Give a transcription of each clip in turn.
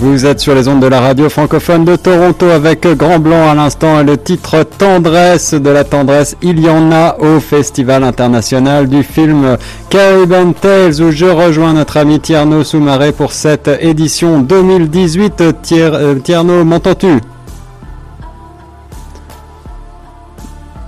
Vous êtes sur les ondes de la radio francophone de Toronto avec Grand Blanc à l'instant et le titre Tendresse de la tendresse. Il y en a au Festival international du film Caribbean Tales où je rejoins notre ami Tierno Soumaré pour cette édition 2018. Euh, Tierno, m'entends-tu?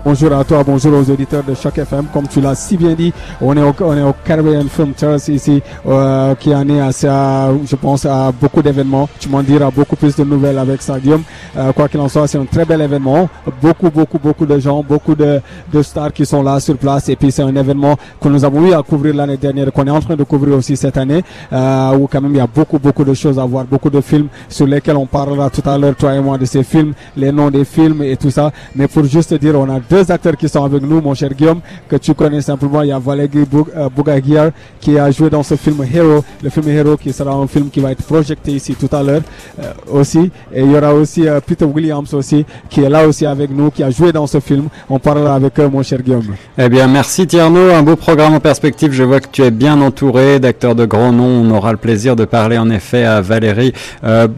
Bonjour à toi, bonjour aux auditeurs de Choc FM. Comme tu l'as si bien dit, on est au, on est au Caribbean Film Terrace ici, euh, qui en est à, je pense, à beaucoup d'événements. Tu m'en diras beaucoup plus de nouvelles avec ça, Guillaume. Euh, quoi qu'il en soit, c'est un très bel événement. Beaucoup, beaucoup, beaucoup de gens, beaucoup de, de stars qui sont là sur place. Et puis c'est un événement que nous avons eu à couvrir l'année dernière, qu'on est en train de couvrir aussi cette année, euh, où quand même il y a beaucoup, beaucoup de choses à voir, beaucoup de films sur lesquels on parlera tout à l'heure, toi et moi, de ces films, les noms des films et tout ça. Mais pour juste dire, on a deux acteurs qui sont avec nous, mon cher Guillaume, que tu connais simplement. Il y a Valérie euh, Bougaguiar qui a joué dans ce film Hero, le film Hero qui sera un film qui va être projeté ici tout à l'heure euh, aussi. Et il y aura aussi euh, Peter Williams aussi qui est là aussi avec nous, qui a joué dans ce film. On parlera avec eux, mon cher Guillaume. Eh bien, merci Tierno. Un beau programme en perspective. Je vois que tu es bien entouré d'acteurs de grands noms. On aura le plaisir de parler en effet à Valérie euh,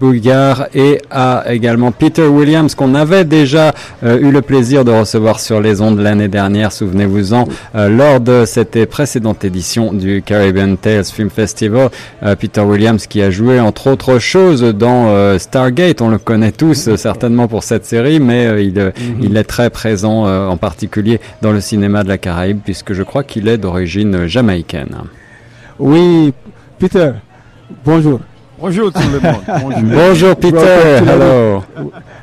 et à également Peter Williams qu'on avait déjà eu le plaisir de recevoir sur les de l'année dernière, souvenez-vous-en, euh, lors de cette précédente édition du Caribbean Tales Film Festival. Euh, Peter Williams qui a joué entre autres choses dans euh, Stargate, on le connaît tous certainement pour cette série, mais il, mhm. il est très présent en particulier dans le cinéma de la Caraïbe puisque je crois qu'il est d'origine jamaïcaine. Oui, Peter, bonjour. Bonjour tout le monde. Bonjour, Bonjour Peter. Hello.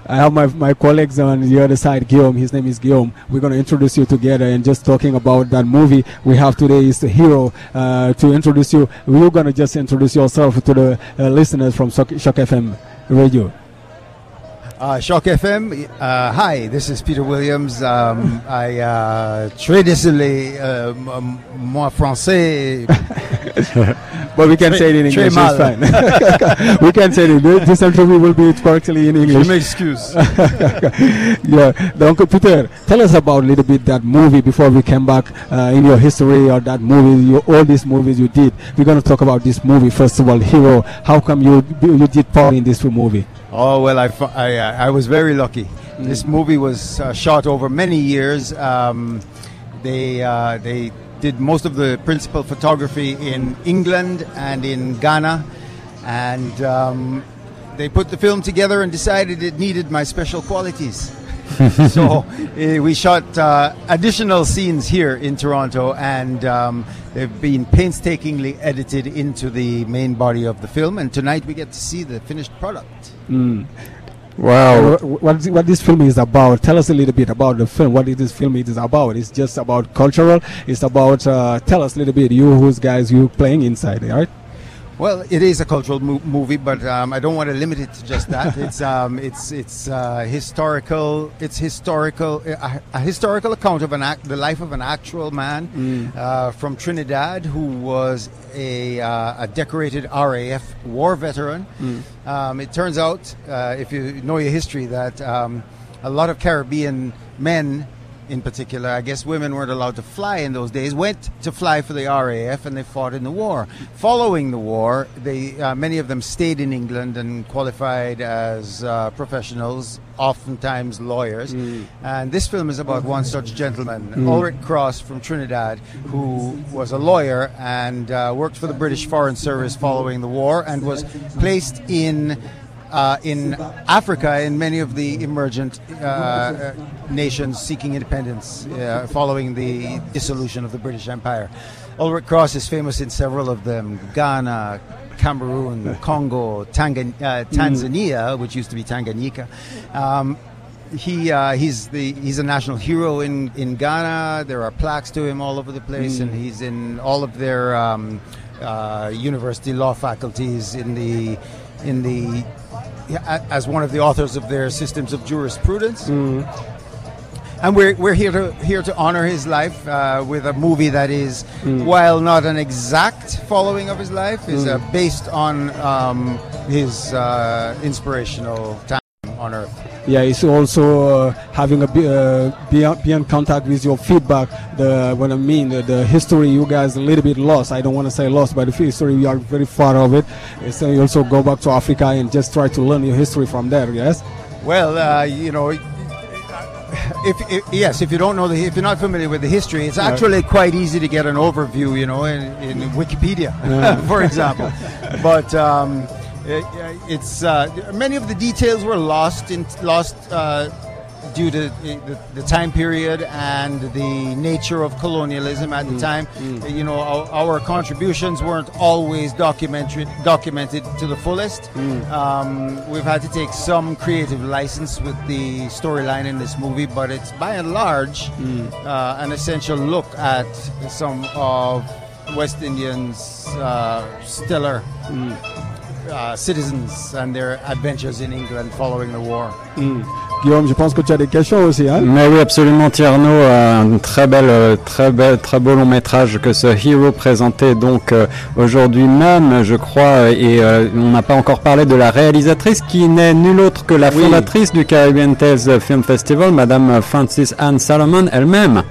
I have my, my colleagues on the other side, Guillaume. His name is Guillaume. We're going to introduce you together and just talking about that movie we have today is the hero. Uh, to introduce you, we're going to just introduce yourself to the uh, listeners from Choq, Choq FM radio. Uh, Choq FM. Uh, hi, this is Peter Williams. Um, I uh, traditionally uh, moi français. but we can say it in English. It's fine. we can say it. This interview will be correctly in English. Je excuse. yeah. Donc, Peter, tell us about a little bit that movie before we came back uh, in your history or that movie, your, all these movies you did. We're going to talk about this movie first of all, Hero. How come you you did part in this movie? Oh well, I, I, I was very lucky. Mm. This movie was uh, shot over many years. Um, they uh, they did most of the principal photography in England and in Ghana, and um, they put the film together and decided it needed my special qualities. so uh, we shot uh, additional scenes here in Toronto, and um, they've been painstakingly edited into the main body of the film. And tonight we get to see the finished product. Mm. Wow. What, what this film is about? Tell us a little bit about the film. What is this film it is about? It's just about cultural. It's about. Uh, tell us a little bit. You, who's guys, you playing inside, right? Well, it is a cultural mo- movie, but um, I don't want to limit it to just that. it's um, it's it's uh, historical. It's historical. A, a, historical account of an act, the life of an actual man mm. uh, from Trinidad who was a, uh, a decorated RAF war veteran. Mm. Um, it turns out, uh, if you know your history, that um, a lot of Caribbean men in particular, I guess women weren't allowed to fly in those days, went to fly for the RAF and they fought in the war. Following the war, they uh, many of them stayed in England and qualified as uh, professionals, oftentimes lawyers. Mm. And this film is about one such gentleman, mm. Ulrich Cross from Trinidad, who was a lawyer and uh, worked for the British Foreign Service following the war and was placed in uh, in Africa, in many of the emergent uh, nations seeking independence uh, following the dissolution of the British Empire. Ulrich Cross is famous in several of them Ghana, Cameroon, Congo, Tangan- uh, mm. Tanzania, which used to be Tanganyika. Um, he uh, he's the he's a national hero in, in Ghana. There are plaques to him all over the place, mm. and he's in all of their um, uh, university law faculties in the in the as one of the authors of their systems of jurisprudence. Mm. And we're, we're here to here to honor his life uh, with a movie that is, mm. while not an exact following of his life, is mm. uh, based on um, his uh, inspirational time on Earth. Yeah, it's also uh, having a be, uh, be, be in contact with your feedback. The what I mean, the, the history you guys a little bit lost. I don't want to say lost, but the history we are very far of it. So you also go back to Africa and just try to learn your history from there. Yes. Well, uh, you know. If, if, yes, if you don't know the, if you're not familiar with the history, it's actually quite easy to get an overview, you know, in, in Wikipedia, for example. but um, it's uh, many of the details were lost in lost uh, due to the, the, time period and the nature of colonialism at mm. the time. Mm. You know, our, our, contributions weren't always documented documented to the fullest. Mm. Um, we've had to take some creative license with the storyline in this movie, but it's by and large mm. uh, an essential look at some of West Indians' uh, stellar mm. Uh, citizens and their adventures in England following the war. Mm. Guillaume, je pense que tu as des questions aussi. Hein? Mais oui, absolument, Tierno. Un très bel, euh, très bel, très beau long métrage que ce Hero présentait donc euh, aujourd'hui même, je crois. Et euh, on n'a pas encore parlé de la réalisatrice qui n'est nulle autre que la fondatrice du Caribbean Tales Film Festival, Madame Francis Anne Salomon elle-même.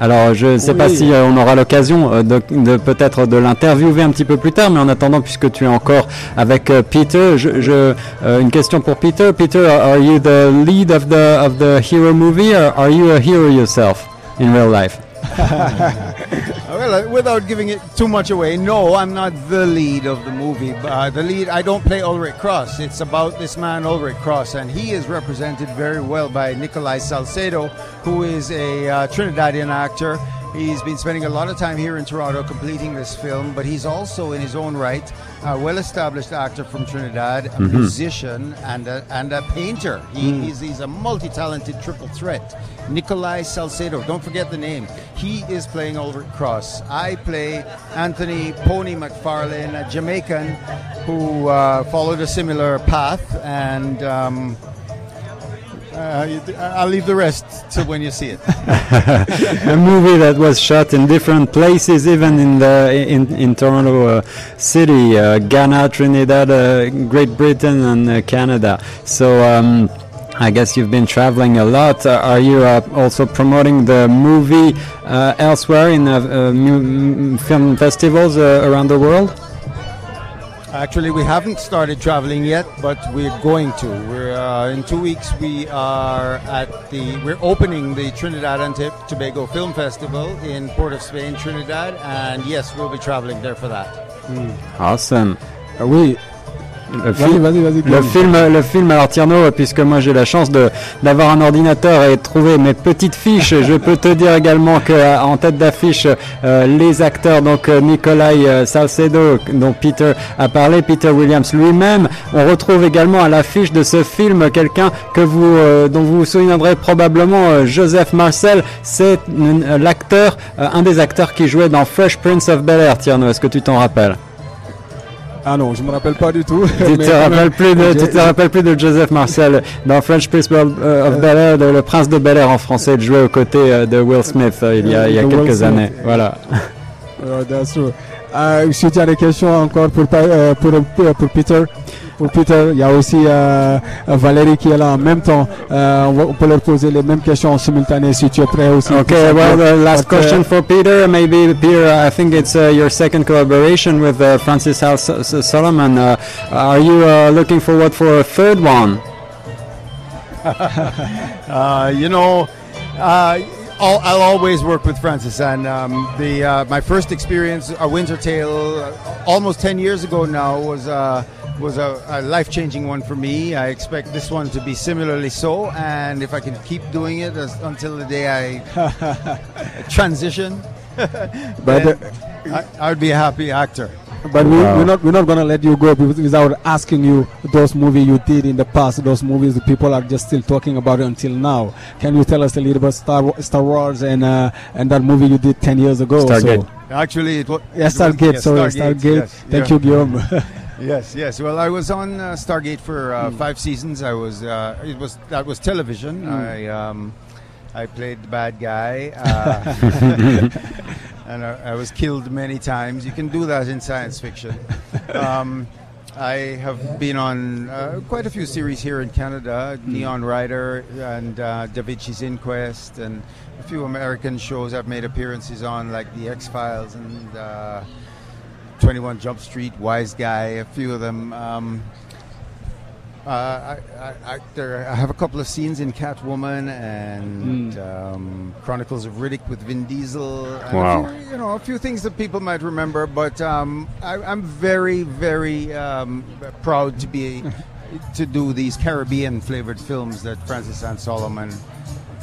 Alors, je ne sais pas si euh, on aura l'occasion euh, de, peut-être de l'interviewer un petit peu plus tard, mais en attendant, puisque tu es encore avec euh, Peter, je, une question pour Peter. Peter, are you the lead of the of the hero movie, or are you a hero yourself in real life? well, uh, without giving it too much away, no, I'm not the lead of the movie. Uh, the lead, I don't play Ulrich Cross. It's about this man, Ulrich Cross, and he is represented very well by Nikolai Salcedo, who is a uh, Trinidadian actor He's been spending a lot of time here in Toronto completing this film, but he's also, in his own right, a well established actor from Trinidad, a mm-hmm. musician, and a, and a painter. He, mm. he's, he's a multi talented triple threat. Nikolai Salcedo, don't forget the name. He is playing Ulrich Cross. I play Anthony Pony McFarlane, a Jamaican who uh, followed a similar path and. Um, uh, I'll leave the rest to when you see it. a movie that was shot in different places, even in the in in Toronto uh, City, uh, Ghana, Trinidad, uh, Great Britain, and uh, Canada. So. Um, I guess you've been traveling a lot. Uh, are you also promoting the movie elsewhere in film festivals around the world? Actually, we haven't started traveling yet, but we're going to. We're uh, in two weeks. We are at the. We're opening the Trinidad and Tobago Film Festival in Port of Spain, Trinidad, and yes, we'll be traveling there for that. Mm. Awesome. Are we Le, film, le film, le film, alors Tierno, puisque moi j'ai la chance de d'avoir un ordinateur et de trouver mes petites fiches, je peux te dire également que euh, en tête d'affiche euh, les acteurs, donc euh, Nikolai Salcedo, dont Peter a parlé, Peter Williams lui-même. On retrouve également à l'affiche de ce film quelqu'un que vous, dont vous vous souviendrez probablement, Joseph Marcel. C'est l'acteur, un des acteurs qui jouait dans Fresh Prince of Bel Air. Tierno, est-ce que tu t'en rappelles? Ah non, je me rappelle pas du tout. Tu te rappelles plus de, tu te rappelles plus de Joseph Marcel dans French Prince of Bel Air, le prince de Bel Air en français, de jouer aux côtés euh, de Will Smith euh, il y a, il y a quelques années. Voilà. that's true. Euh, si tu as des questions encore pour, pour, pour Peter, Peter. Il y a aussi euh, Valérie qui est là en même temps. Euh, on, va, on, peut leur poser les mêmes questions en simultané si tu es prêt aussi. Okay, well, the last But, question uh, for Peter. Maybe, Peter, I think it's uh, your second collaboration with uh, Francis Hal Solomon. Uh, are you uh, looking forward for a third one? uh, you know, uh, I'll, I'll, always work with Frances. And um, the uh, my first experience, A Winter Tale, uh, almost 10 years ago now, was uh, was a, a life changing one for me. I expect this one to be similarly so. And if I can keep doing it as, until the day I transition, but I, I would be a happy actor. But we, are not we're not gonna let you go without asking you those movies you did in the past. Those movies that people are just still talking about until now. Can you tell us a little about Star Star Wars and uh, and that movie you did ten years ago? Stargate. So? Actually, it was yeah, Stargate. Was, sorry, Stargate. Stargate. Yes, Thank yeah. you, Guillaume. yes, yes. Well, I was on uh, Stargate for uh, mm. five seasons. I was. Uh, it was that was television. Mm. I um, I played the bad guy. And I, I, was killed many times. You can do that in science fiction. Um, I have been on uh, quite a few series here in Canada, Hmm. Neon Rider and uh, Da Vinci's Inquest, and a few American shows I've made appearances on, like The X Files and uh, 21 Jump Street, Wise Guy, a few of them. Um, uh, I, I, I, there, I have a couple of scenes in Catwoman and um, Chronicles of Riddick with Vin Diesel. And Wow. Few, you know, a few things that people might remember, but um, I, I'm very, very um, proud to be to do these Caribbean flavored films that Frances Ann Solomon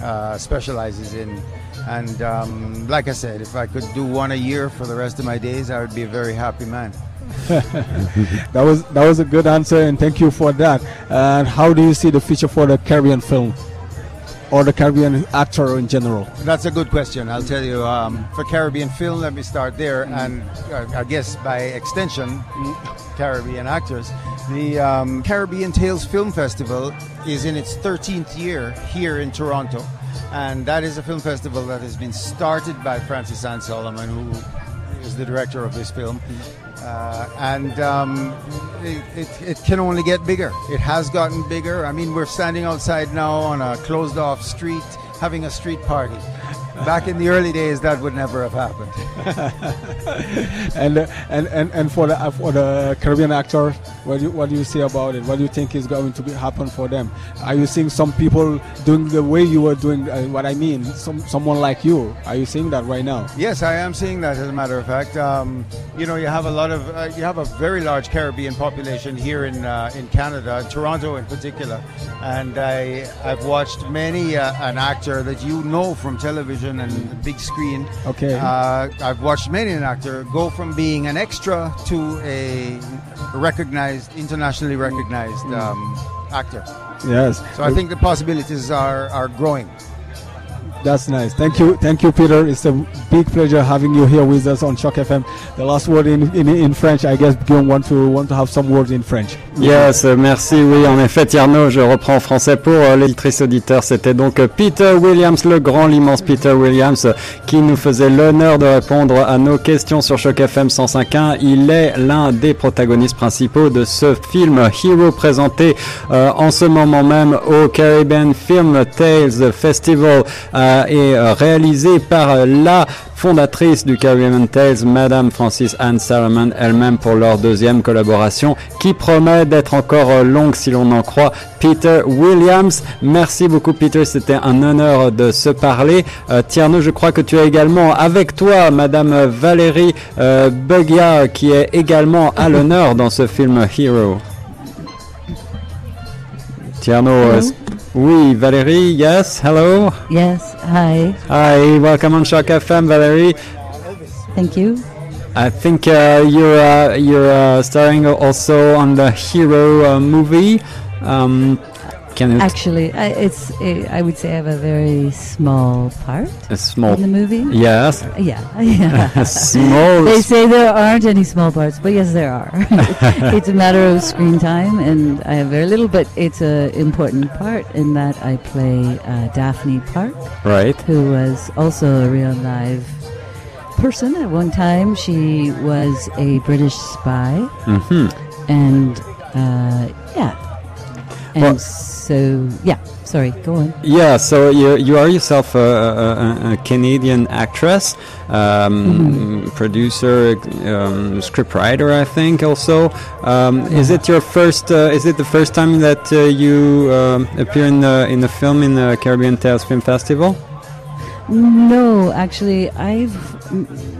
uh, specializes in. And um, like I said, if I could do one a year for the rest of my days, I would be a very happy man. That was that was a good answer, and thank you for that. And how do you see the future for the Caribbean film, or the Caribbean actor in general? That's a good question. I'll tell you. Um, for Caribbean film, let me start there, and uh, I guess by extension, Caribbean actors. The um, Caribbean Tales Film Festival is in its 13th year here in Toronto, and that is a film festival that has been started by Frances Ann Solomon, who is the director of this film. Uh, and um, it, it, it can only get bigger. It has gotten bigger. I mean, we're standing outside now on a closed off street having a street party. Back in the early days, that would never have happened. and uh, and and and for the uh, for the Caribbean actor, what do you, what do you say about it? What do you think is going to be, happen for them? Are you seeing some people doing the way you were doing? Uh, what I mean, some someone like you. Are you seeing that right now? Yes, I am seeing that. As a matter of fact, um, you know, you have a lot of, uh, you have a very large Caribbean population here in uh, in Canada, Toronto in particular, and I I've watched many uh, an actor that you know from television and big screen. Okay. Uh, I've watched many an actor go from being an extra to a recognized, internationally recognized um, actor. Yes. So I think the possibilities are are growing. That's nice. Thank you, thank you, Peter. It's a big pleasure having you here with us on Shock FM. The last word in, in, French, I guess Guillaume want to want to have some words in French. Yes, euh, merci. Oui, en effet, Tierno, je reprends en français pour euh, l'éditrice auditeur. C'était donc euh, Peter Williams, le grand, l'immense Peter Williams, euh, qui nous faisait l'honneur de répondre à nos questions sur Choc FM 105.1. Il est l'un des protagonistes principaux de ce film Hero présenté euh, en ce moment même au Caribbean Film Tales Festival et euh, réalisé par euh, la fondatrice du Caribbean Tales, Madame Francis Anne Salomon elle-même pour leur deuxième collaboration qui promet d'être encore euh, longue si l'on en croit. Peter Williams, merci beaucoup Peter, c'était un honneur de se parler. Euh, Tierno, je crois que tu as également avec toi Madame Valérie euh, Bugia qui est également à l'honneur dans ce film Hero. Tierno, euh, Hello. Oui, Valérie, yes, hello. Yes, hi. Hi, welcome on Choq FM, Valerie. Thank you. I think uh, you're uh, you're uh, starring also on the Hero uh, movie. Um, can you Actually, I, it's I would say I have a very small part a small? in the movie. Yes, Yeah, yeah. small. They say there aren't any small parts, but yes, there are. it's a matter of screen time, and I have very little, but it's an important part in that I play uh, Daphne Park, Right. who was also a real live person at one time. She was a British spy, hmm and uh, yeah, and Well- so yeah. Sorry, go on. Yeah. So you you are yourself a, a, a Canadian actress, um, producer, um, scriptwriter, I think. Also, um, is it your first? Uh, is it the first time that uh, you um, appear in the in the film in the Caribbean Tales Film Festival? No, actually, I've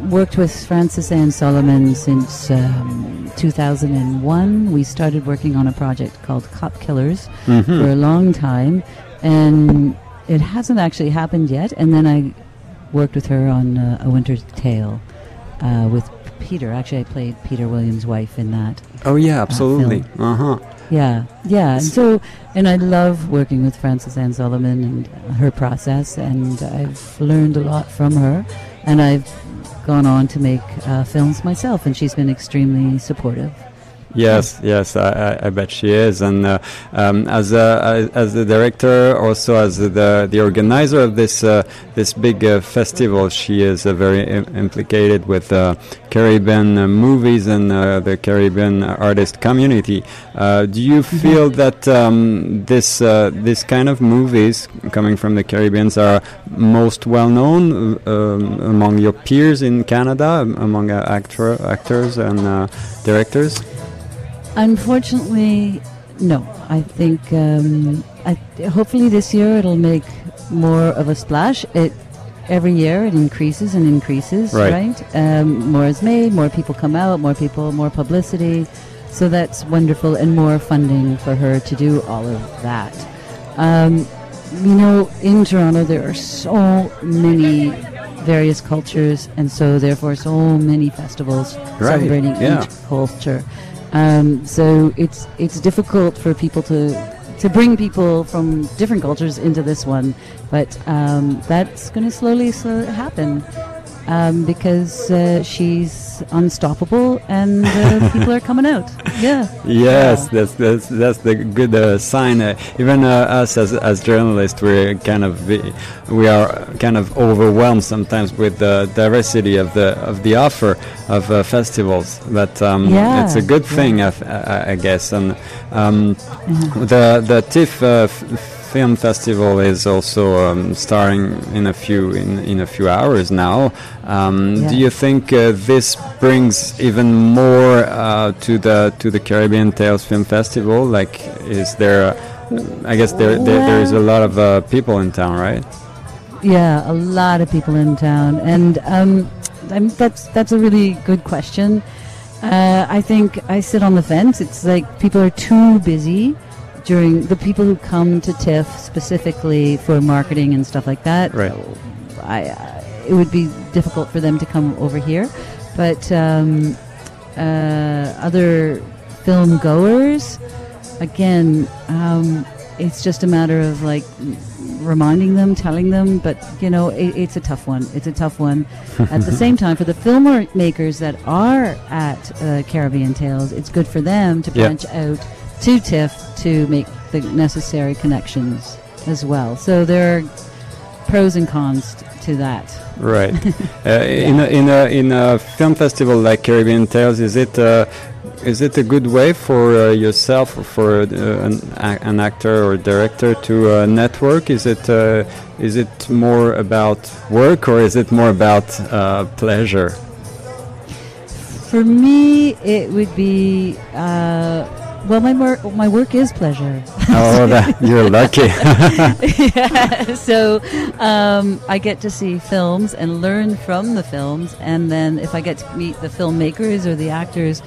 worked with Frances Ann Solomon since um, 2001. We started working on a project called Cop Killers Mm-hmm. for a long time, and it hasn't actually happened yet. And then I worked with her on uh, A Winter's Tale uh, with Peter. Actually, I played Peter Williams' wife in that. Oh yeah, absolutely. Uh huh. Yeah, yeah. And so, and I love working with Frances Ann Solomon and her process, and I've learned a lot from her, and I've gone on to make uh, films myself, and she's been extremely supportive. Yes, yes, I, I, bet she is. And uh, um, as a, as the director, also as the the organizer of this uh, this big uh, festival, she is uh, very Im- implicated with uh, Caribbean uh, movies and uh, the Caribbean artist community. Uh, do you feel that um, this uh, this kind of movies coming from the Caribbeans are most well known uh, um, among your peers in Canada, among uh, actor actors and uh, directors? Unfortunately, no. I think um, I, hopefully this year it'll make more of a splash. It every year it increases and increases, Right. right? Um, more is made, more people come out, more people, more publicity. So that's wonderful, and more funding for her to do all of that. Um, you know, in Toronto there are so many various cultures, and so therefore so many festivals Right, celebrating yeah. each culture. Um, so it's it's difficult for people to to bring people from different cultures into this one, but um, that's going to slowly slow happen um, because uh, she's unstoppable and uh, people are coming out. Yeah. Yes, Yeah. that's that's that's the good uh, sign. Uh, even uh, us as as journalists, we're kind of we are kind of overwhelmed sometimes with the diversity of the of the offer of uh, festivals. But um, Yeah, it's a good thing, I guess. And um, the the TIFF. Film festival is also um, starring in a few in, in a few hours now. Um, Yeah. Do you think uh, this brings even more uh, to the to the Caribbean Tales Film Festival? Like, is there? A, I guess there, there there is a lot of uh, people in town, right? Yeah, a lot of people in town, and um, I mean, that's that's a really good question. Uh, I think I sit on the fence. It's like people are too busy during the people who come to TIFF specifically for marketing and stuff like that. Right. I, uh, it would be difficult for them to come over here, but um, uh, other film goers, again, um, it's just a matter of like reminding them, telling them. But you know, it, it's a tough one. It's a tough one. At the same time, for the filmmakers that are at uh, Caribbean Tales, it's good for them to branch out to TIFF to make the necessary connections as well. So there are pros and cons to that. Right. uh, in a, in a in a film festival like Caribbean Tales, is it uh, is it a good way for uh, yourself or for uh, an, a- an actor or director to uh, network? Is it uh, is it more about work or is it more about uh, pleasure? For me, it would be uh, well, my work my work is pleasure. oh, that, you're lucky. yeah, so um, I get to see films and learn from the films, and then if I get to meet the filmmakers or the actors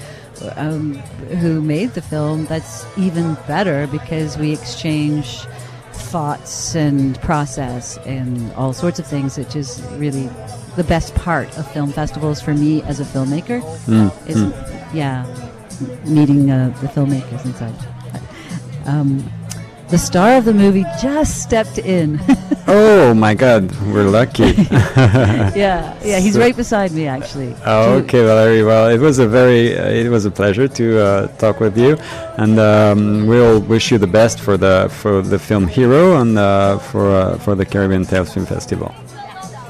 um, who made the film, that's even better because we exchange thoughts and process and all sorts of things, which is really the best part of film festivals for me as a filmmaker. Is yeah, m- meeting uh, the filmmakers and such. Um, the star of the movie just stepped in. oh my God, we're lucky. yeah, yeah, he's So- right beside me actually. Oh, okay, Valerie. Well, it was a very, uh, it was a pleasure to uh, talk with you, and um, we'll wish you the best for the for the film Hero and uh, for uh, for the Caribbean Tales Film Festival.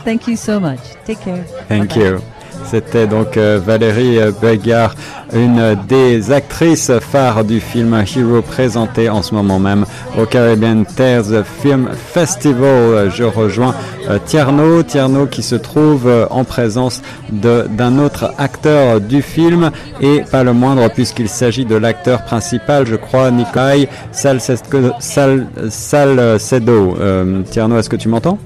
Thank you so much. Take care. Thank Bye-bye. you. C'était donc euh, Valérie euh, Begard, une des actrices phares du film Hero présenté en ce moment même au Caribbean Tales Film Festival. Je rejoins euh, Tierno, Tierno qui se trouve en présence d'un autre acteur du film et pas le moindre puisqu'il s'agit de l'acteur principal, je crois, Nikolai Salcedo. Sal, Tierno, est-ce que tu m'entends?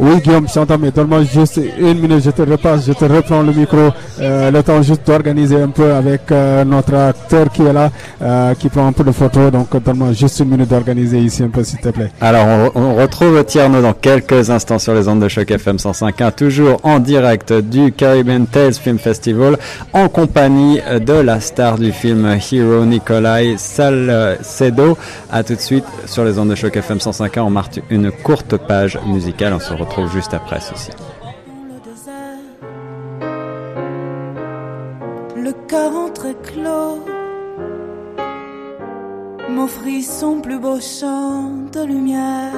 Oui, Guillaume, je t'entends, mais donne-moi juste une minute, je te repasse, je te reprends le micro, euh, le temps juste d'organiser un peu avec euh, notre acteur qui est là, euh, qui prend un peu de photos, donc donne-moi juste une minute d'organiser ici un peu, s'il te plaît. Alors, on, retrouve Tierno dans quelques instants sur les ondes de choc FM 105.1, toujours en direct du Caribbean Tales Film Festival, en compagnie de la star du film Hero, Nikolai Salcedo. À tout de suite sur les ondes de choc FM 105.1. On marque une courte page musicale. On se retrouve retrouve juste après ceci. Le cœur entre clos m'offrit son plus beau champ de lumière.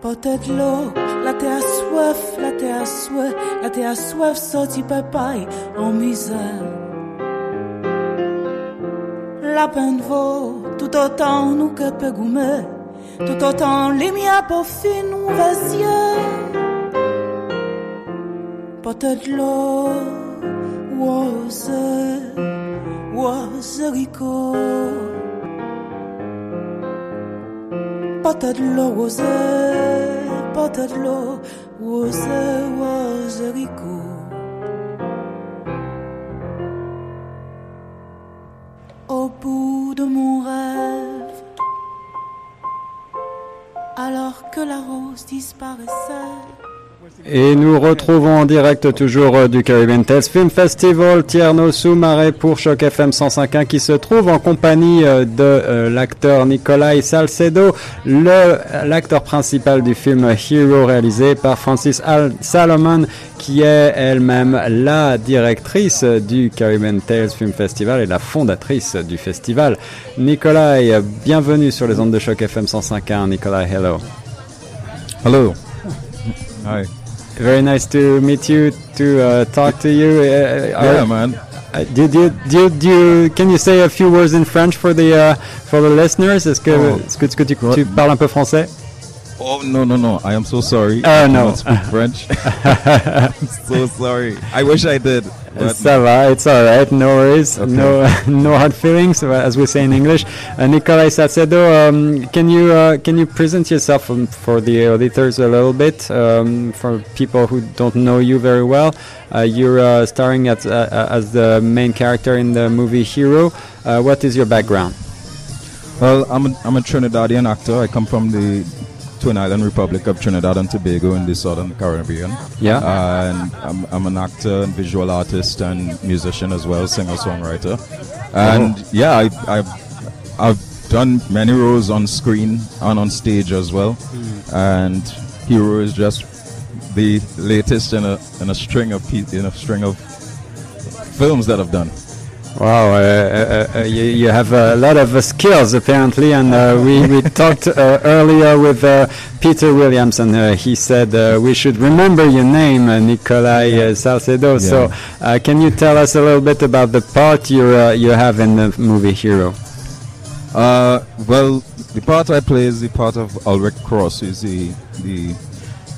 Peut-être l'eau, la terre soif, la terre soif, la terre soif sortit papaye en misère. La peine vaut tout autant nous que peut tout autant les miens pour fin nous Peut-être l'eau, was, was rico. Peut-être l'eau, was, peut-être l'eau, was, was rico. Et nous retrouvons en direct toujours euh, du Caribbean Tales Film Festival Tierno Soumaré pour Choc FM 105.1 qui se trouve en compagnie euh, de euh, l'acteur Nicolai Salcedo, l'acteur principal du film Hero réalisé par Francis Al Salomon qui est elle-même la directrice du Caribbean Tales Film Festival et la fondatrice du festival. Nicolai, bienvenue sur les ondes de Choc FM 105.1. Nicolai, hello. Hello. Hi. Very nice to meet you, to uh, talk to you. Uh, Yeah, are- man. uh, do, do, do you- can you say a few words in French for the uh, for the listeners? Est-ce que, Oh. est-ce que, est-ce que tu, tu parles un peu français? Oh no no no! I am so sorry. Oh, I no. speak French. I'm so sorry. I wish I did. Ça va, it's alright, no worries, Okay. no no hard feelings, uh, as we say in English. Uh, Nicolai Salcedo, um, can you uh, can you present yourself um, for the auditors a little bit, um, for people who don't know you very well? Uh, you're uh, starring at, uh, uh, as the main character in the movie Hero. Uh, what is your background? well, I'm a, I'm a Trinidadian actor. I come from the Twin Island Republic of Trinidad and Tobago in the Southern Caribbean. Yeah. and I'm, I'm an actor and visual artist and musician as well, singer songwriter. And oh. yeah, I, I've I've done many roles on screen and on stage as well. Hmm. And Hero is just the latest in a in a string of pe- in a string of films that I've done. Wow, uh, uh, uh, you, you have a lot of uh, skills apparently, and uh, we, we talked uh, earlier with uh, Peter Williams, and uh, he said uh, we should remember your name, uh, Nicolai uh, Salcedo. So, uh, can you tell us a little bit about the part you uh, you have in the movie Hero? Uh, well, the part I play is the part of Ulrich Cross, is the the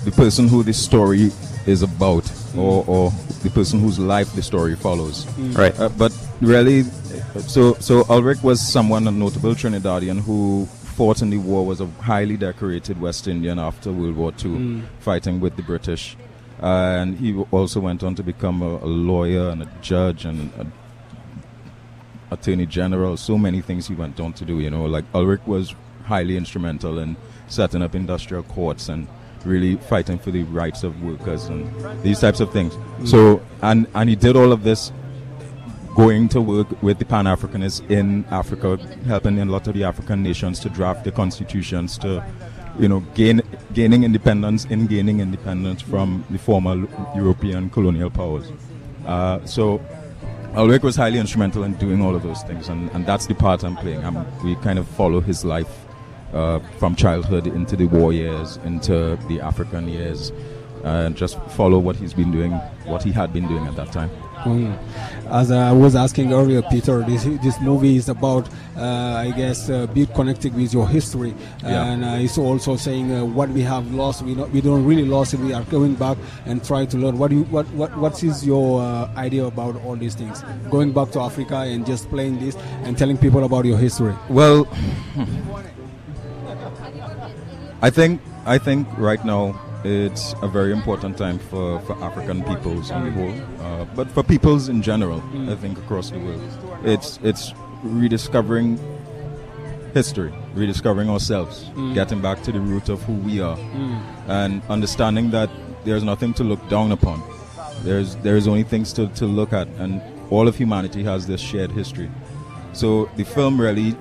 the person who the story is about, or, or the person whose life the story follows. Right. Uh, but really, so so Ulrich was someone a notable Trinidadian who fought in the war, was a highly decorated West Indian after World War II, hmm. fighting with the British, uh, and he also went on to become a, a lawyer and a judge and a attorney general, so many things he went on to do. You know, like Ulrich was highly instrumental in setting up industrial courts and really fighting for the rights of workers and these types of things. Hmm. So, and and he did all of this going to work with the Pan Africanists in Africa, helping a lot of the African nations to draft the constitutions to. You know, gain gaining independence in gaining independence from the former European colonial powers. Uh, so Ulrich was highly instrumental in doing all of those things, and, and that's the part I'm playing. I'm, we kind of follow his life uh, from childhood into the war years, into the African years, and just follow what he's been doing, what he had been doing at that time. Mm. As I was asking earlier, Peter, this this movie is about, uh, I guess, uh, being connected with your history, Yeah. and uh, it's also saying uh, what we have lost. We not, we don't really lost it. We are going back and try to learn. What do you, what what what is your uh, idea about all these things? Going back to Africa and just playing this and telling people about your history. Well, I think I think right now it's a very important time for, for African peoples on the whole, uh, but for peoples in general. I think across the world, it's it's rediscovering history, rediscovering ourselves, getting back to the root of who we are, and understanding that there's nothing to look down upon. There's there's only things to, to look at, and all of humanity has this shared history. So the film really,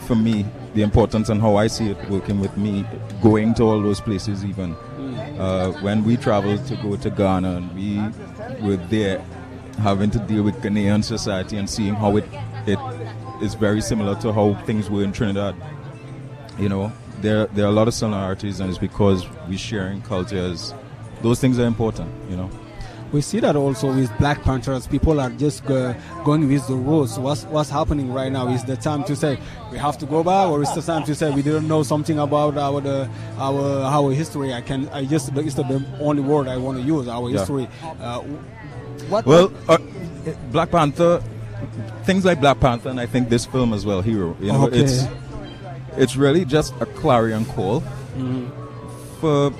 for me, the importance and how I see it working with me, going to all those places even. Uh, when we traveled to go to Ghana and we were there having to deal with Ghanaian society and seeing how it it is very similar to how things were in Trinidad. You know, there there are a lot of similarities, and it's because we're sharing cultures. Those things are important. You know. We see that also with Black Panthers. People are just go, going with the rules. What's what's happening right now? Is the time to say we have to go back, or is the time to say we didn't know something about our the, our our history? I can I just it's the only word I want to use. Our Yeah. history. Uh, what? Well, uh, Black Panther, things like Black Panther, and I think this film as well, Hero. You know, Okay. it's it's really just a clarion call Mm-hmm. for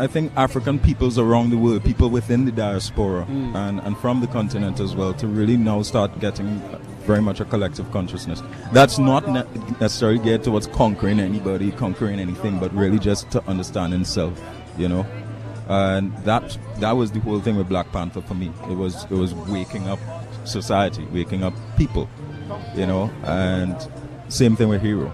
I think African peoples around the world, people within the diaspora Mm. and, and from the continent as well, to really now start getting very much a collective consciousness. That's not ne- necessarily geared towards conquering anybody, conquering anything, but really just to understand himself, you know. And that that was the whole thing with Black Panther for me. It was it was waking up society, waking up people, you know. And same thing with Hero.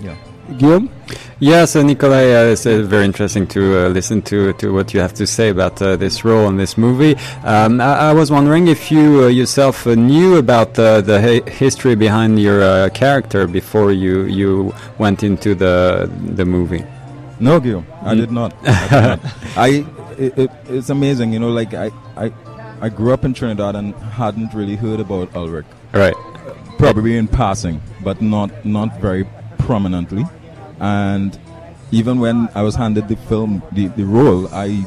Yeah. Guillaume? Yeah, so Nikolai, uh, it's uh, very interesting to uh, listen to, to what you have to say about uh, this role in this movie. Um, I, I was wondering if you uh, yourself uh, knew about the, the hi- history behind your uh, character before you, you went into the the movie. No, Guillaume, I Mm. did not. I, did not. I it, it, it's amazing, you know. Like I, I, I grew up in Trinidad and hadn't really heard about Ulrich. Right. Probably in passing, but not not very prominently. And even when I was handed the film, the, the role, I,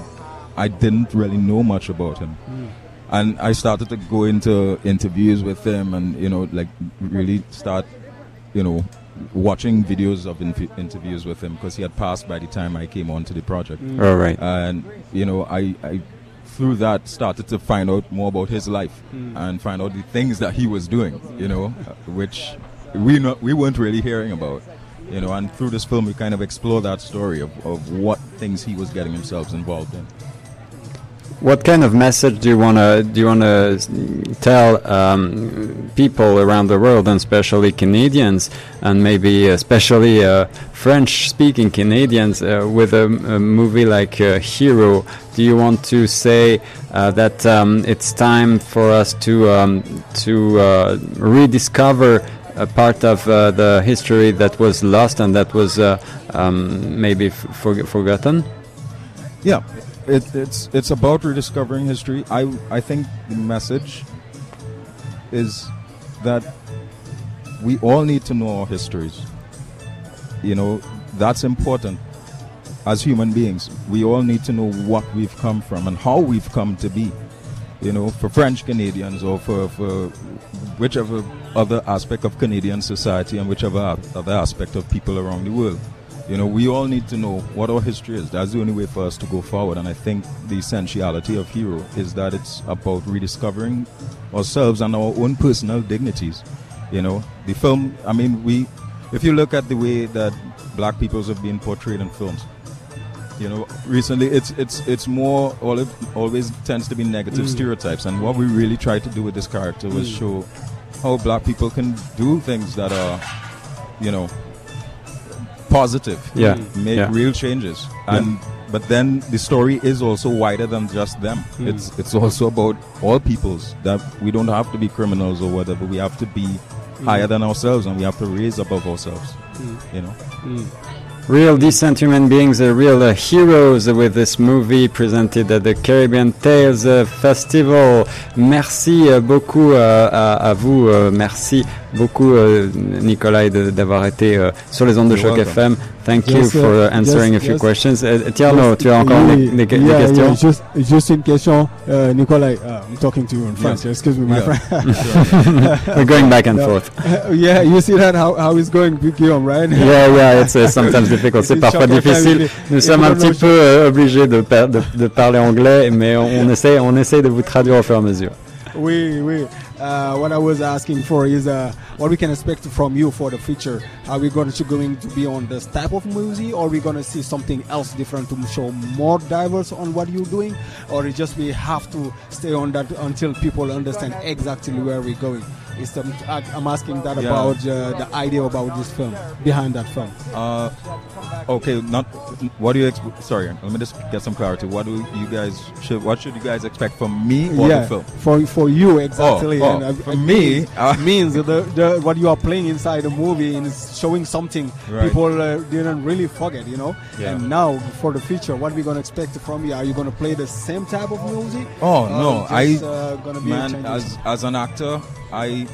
I didn't really know much about him. Hmm. And I started to go into interviews with him, and you know, like really start, you know, watching videos of inf- interviews with him because he had passed by the time I came onto the project. Hmm. All right. And you know, I, I through that started to find out more about his life hmm. and find out the things that he was doing. You know, which we not we weren't really hearing about. You know, and through this film, we kind of explore that story of, of what things he was getting himself involved in. What kind of message do you want to do you want to tell um, people around the world, and especially Canadians, and maybe especially uh, French-speaking Canadians, uh, with a, a movie like uh, Hero? Do you want to say uh, that um, it's time for us to um, to uh, rediscover a part of uh, the history that was lost and that was uh, um, maybe f- forg forgotten? Yeah, it, it's it's about rediscovering history. I I think the message is that we all need to know our histories. You know, that's important. As human beings, we all need to know what we've come from and how we've come to be. You know, for French Canadians or for, for whichever other aspect of Canadian society and whichever other aspect of people around the world. You know, we all need to know what our history is. That's the only way for us to go forward. And I think the essentiality of Hero is that it's about rediscovering ourselves and our own personal dignities. You know, the film, I mean, we, if you look at the way that black peoples have been portrayed in films, you know, recently it's it's it's more always always tends to be negative mm. stereotypes, and what we really tried to do with this character was mm. show how black people can do things that are, you know, positive, Yeah, make yeah. real changes, and but then the story is also wider than just them. Hmm. It's it's also about all peoples that we don't have to be criminals or whatever. We have to be hmm. higher than ourselves, and we have to raise above ourselves. Hmm. You know. Real decent human beings, uh, real uh, heroes with this movie presented at the Caribbean Tales uh, Festival. Merci euh, beaucoup à, à vous, merci beaucoup euh, Nicolas de- d'avoir été euh, sur les ondes de Choc. FM. Thank you Yes, for sir. uh, answering Yes, a few yes. questions. Euh, Tierno, Yes, tu as encore oui, des, des- des yeah, questions? yeah, juste, juste une question, euh, Nicolas. uh, I'm talking to you in French. Yeah. Excuse me, my Yeah. friend. We're going back and No. forth. yeah, you see that how how it's going, Guillaume, right? Yeah, yeah, it's uh, sometimes difficult. C'est is parfois difficile. Nous sommes you un petit peu euh, obligés de, par- de, de parler anglais, mais on, on essaie, on essaie de vous traduire au fur et à mesure. We we uh, what I was asking for is uh, what we can expect from you for the future. Are we going to going to be on this type of movie, or are we going to see something else different to show more diverse on what you're doing, or just we have to stay on that until people understand exactly where we're going? Is the, I- I'm asking that Yeah. about uh, the idea about this film behind that film. Uh, Okay, not what do you? Ex- sorry, let me just get some clarity. What do you guys should? What should you guys expect from me or yeah, the film? for for you exactly. oh, and, uh, for me, uh, means the, the what you are playing inside the movie and showing something Right. people uh, didn't really forget, you know. Yeah. And now for the future, what we gonna expect from you? Are you gonna play the same type of music? Oh no, I uh, gonna be man as as an actor, I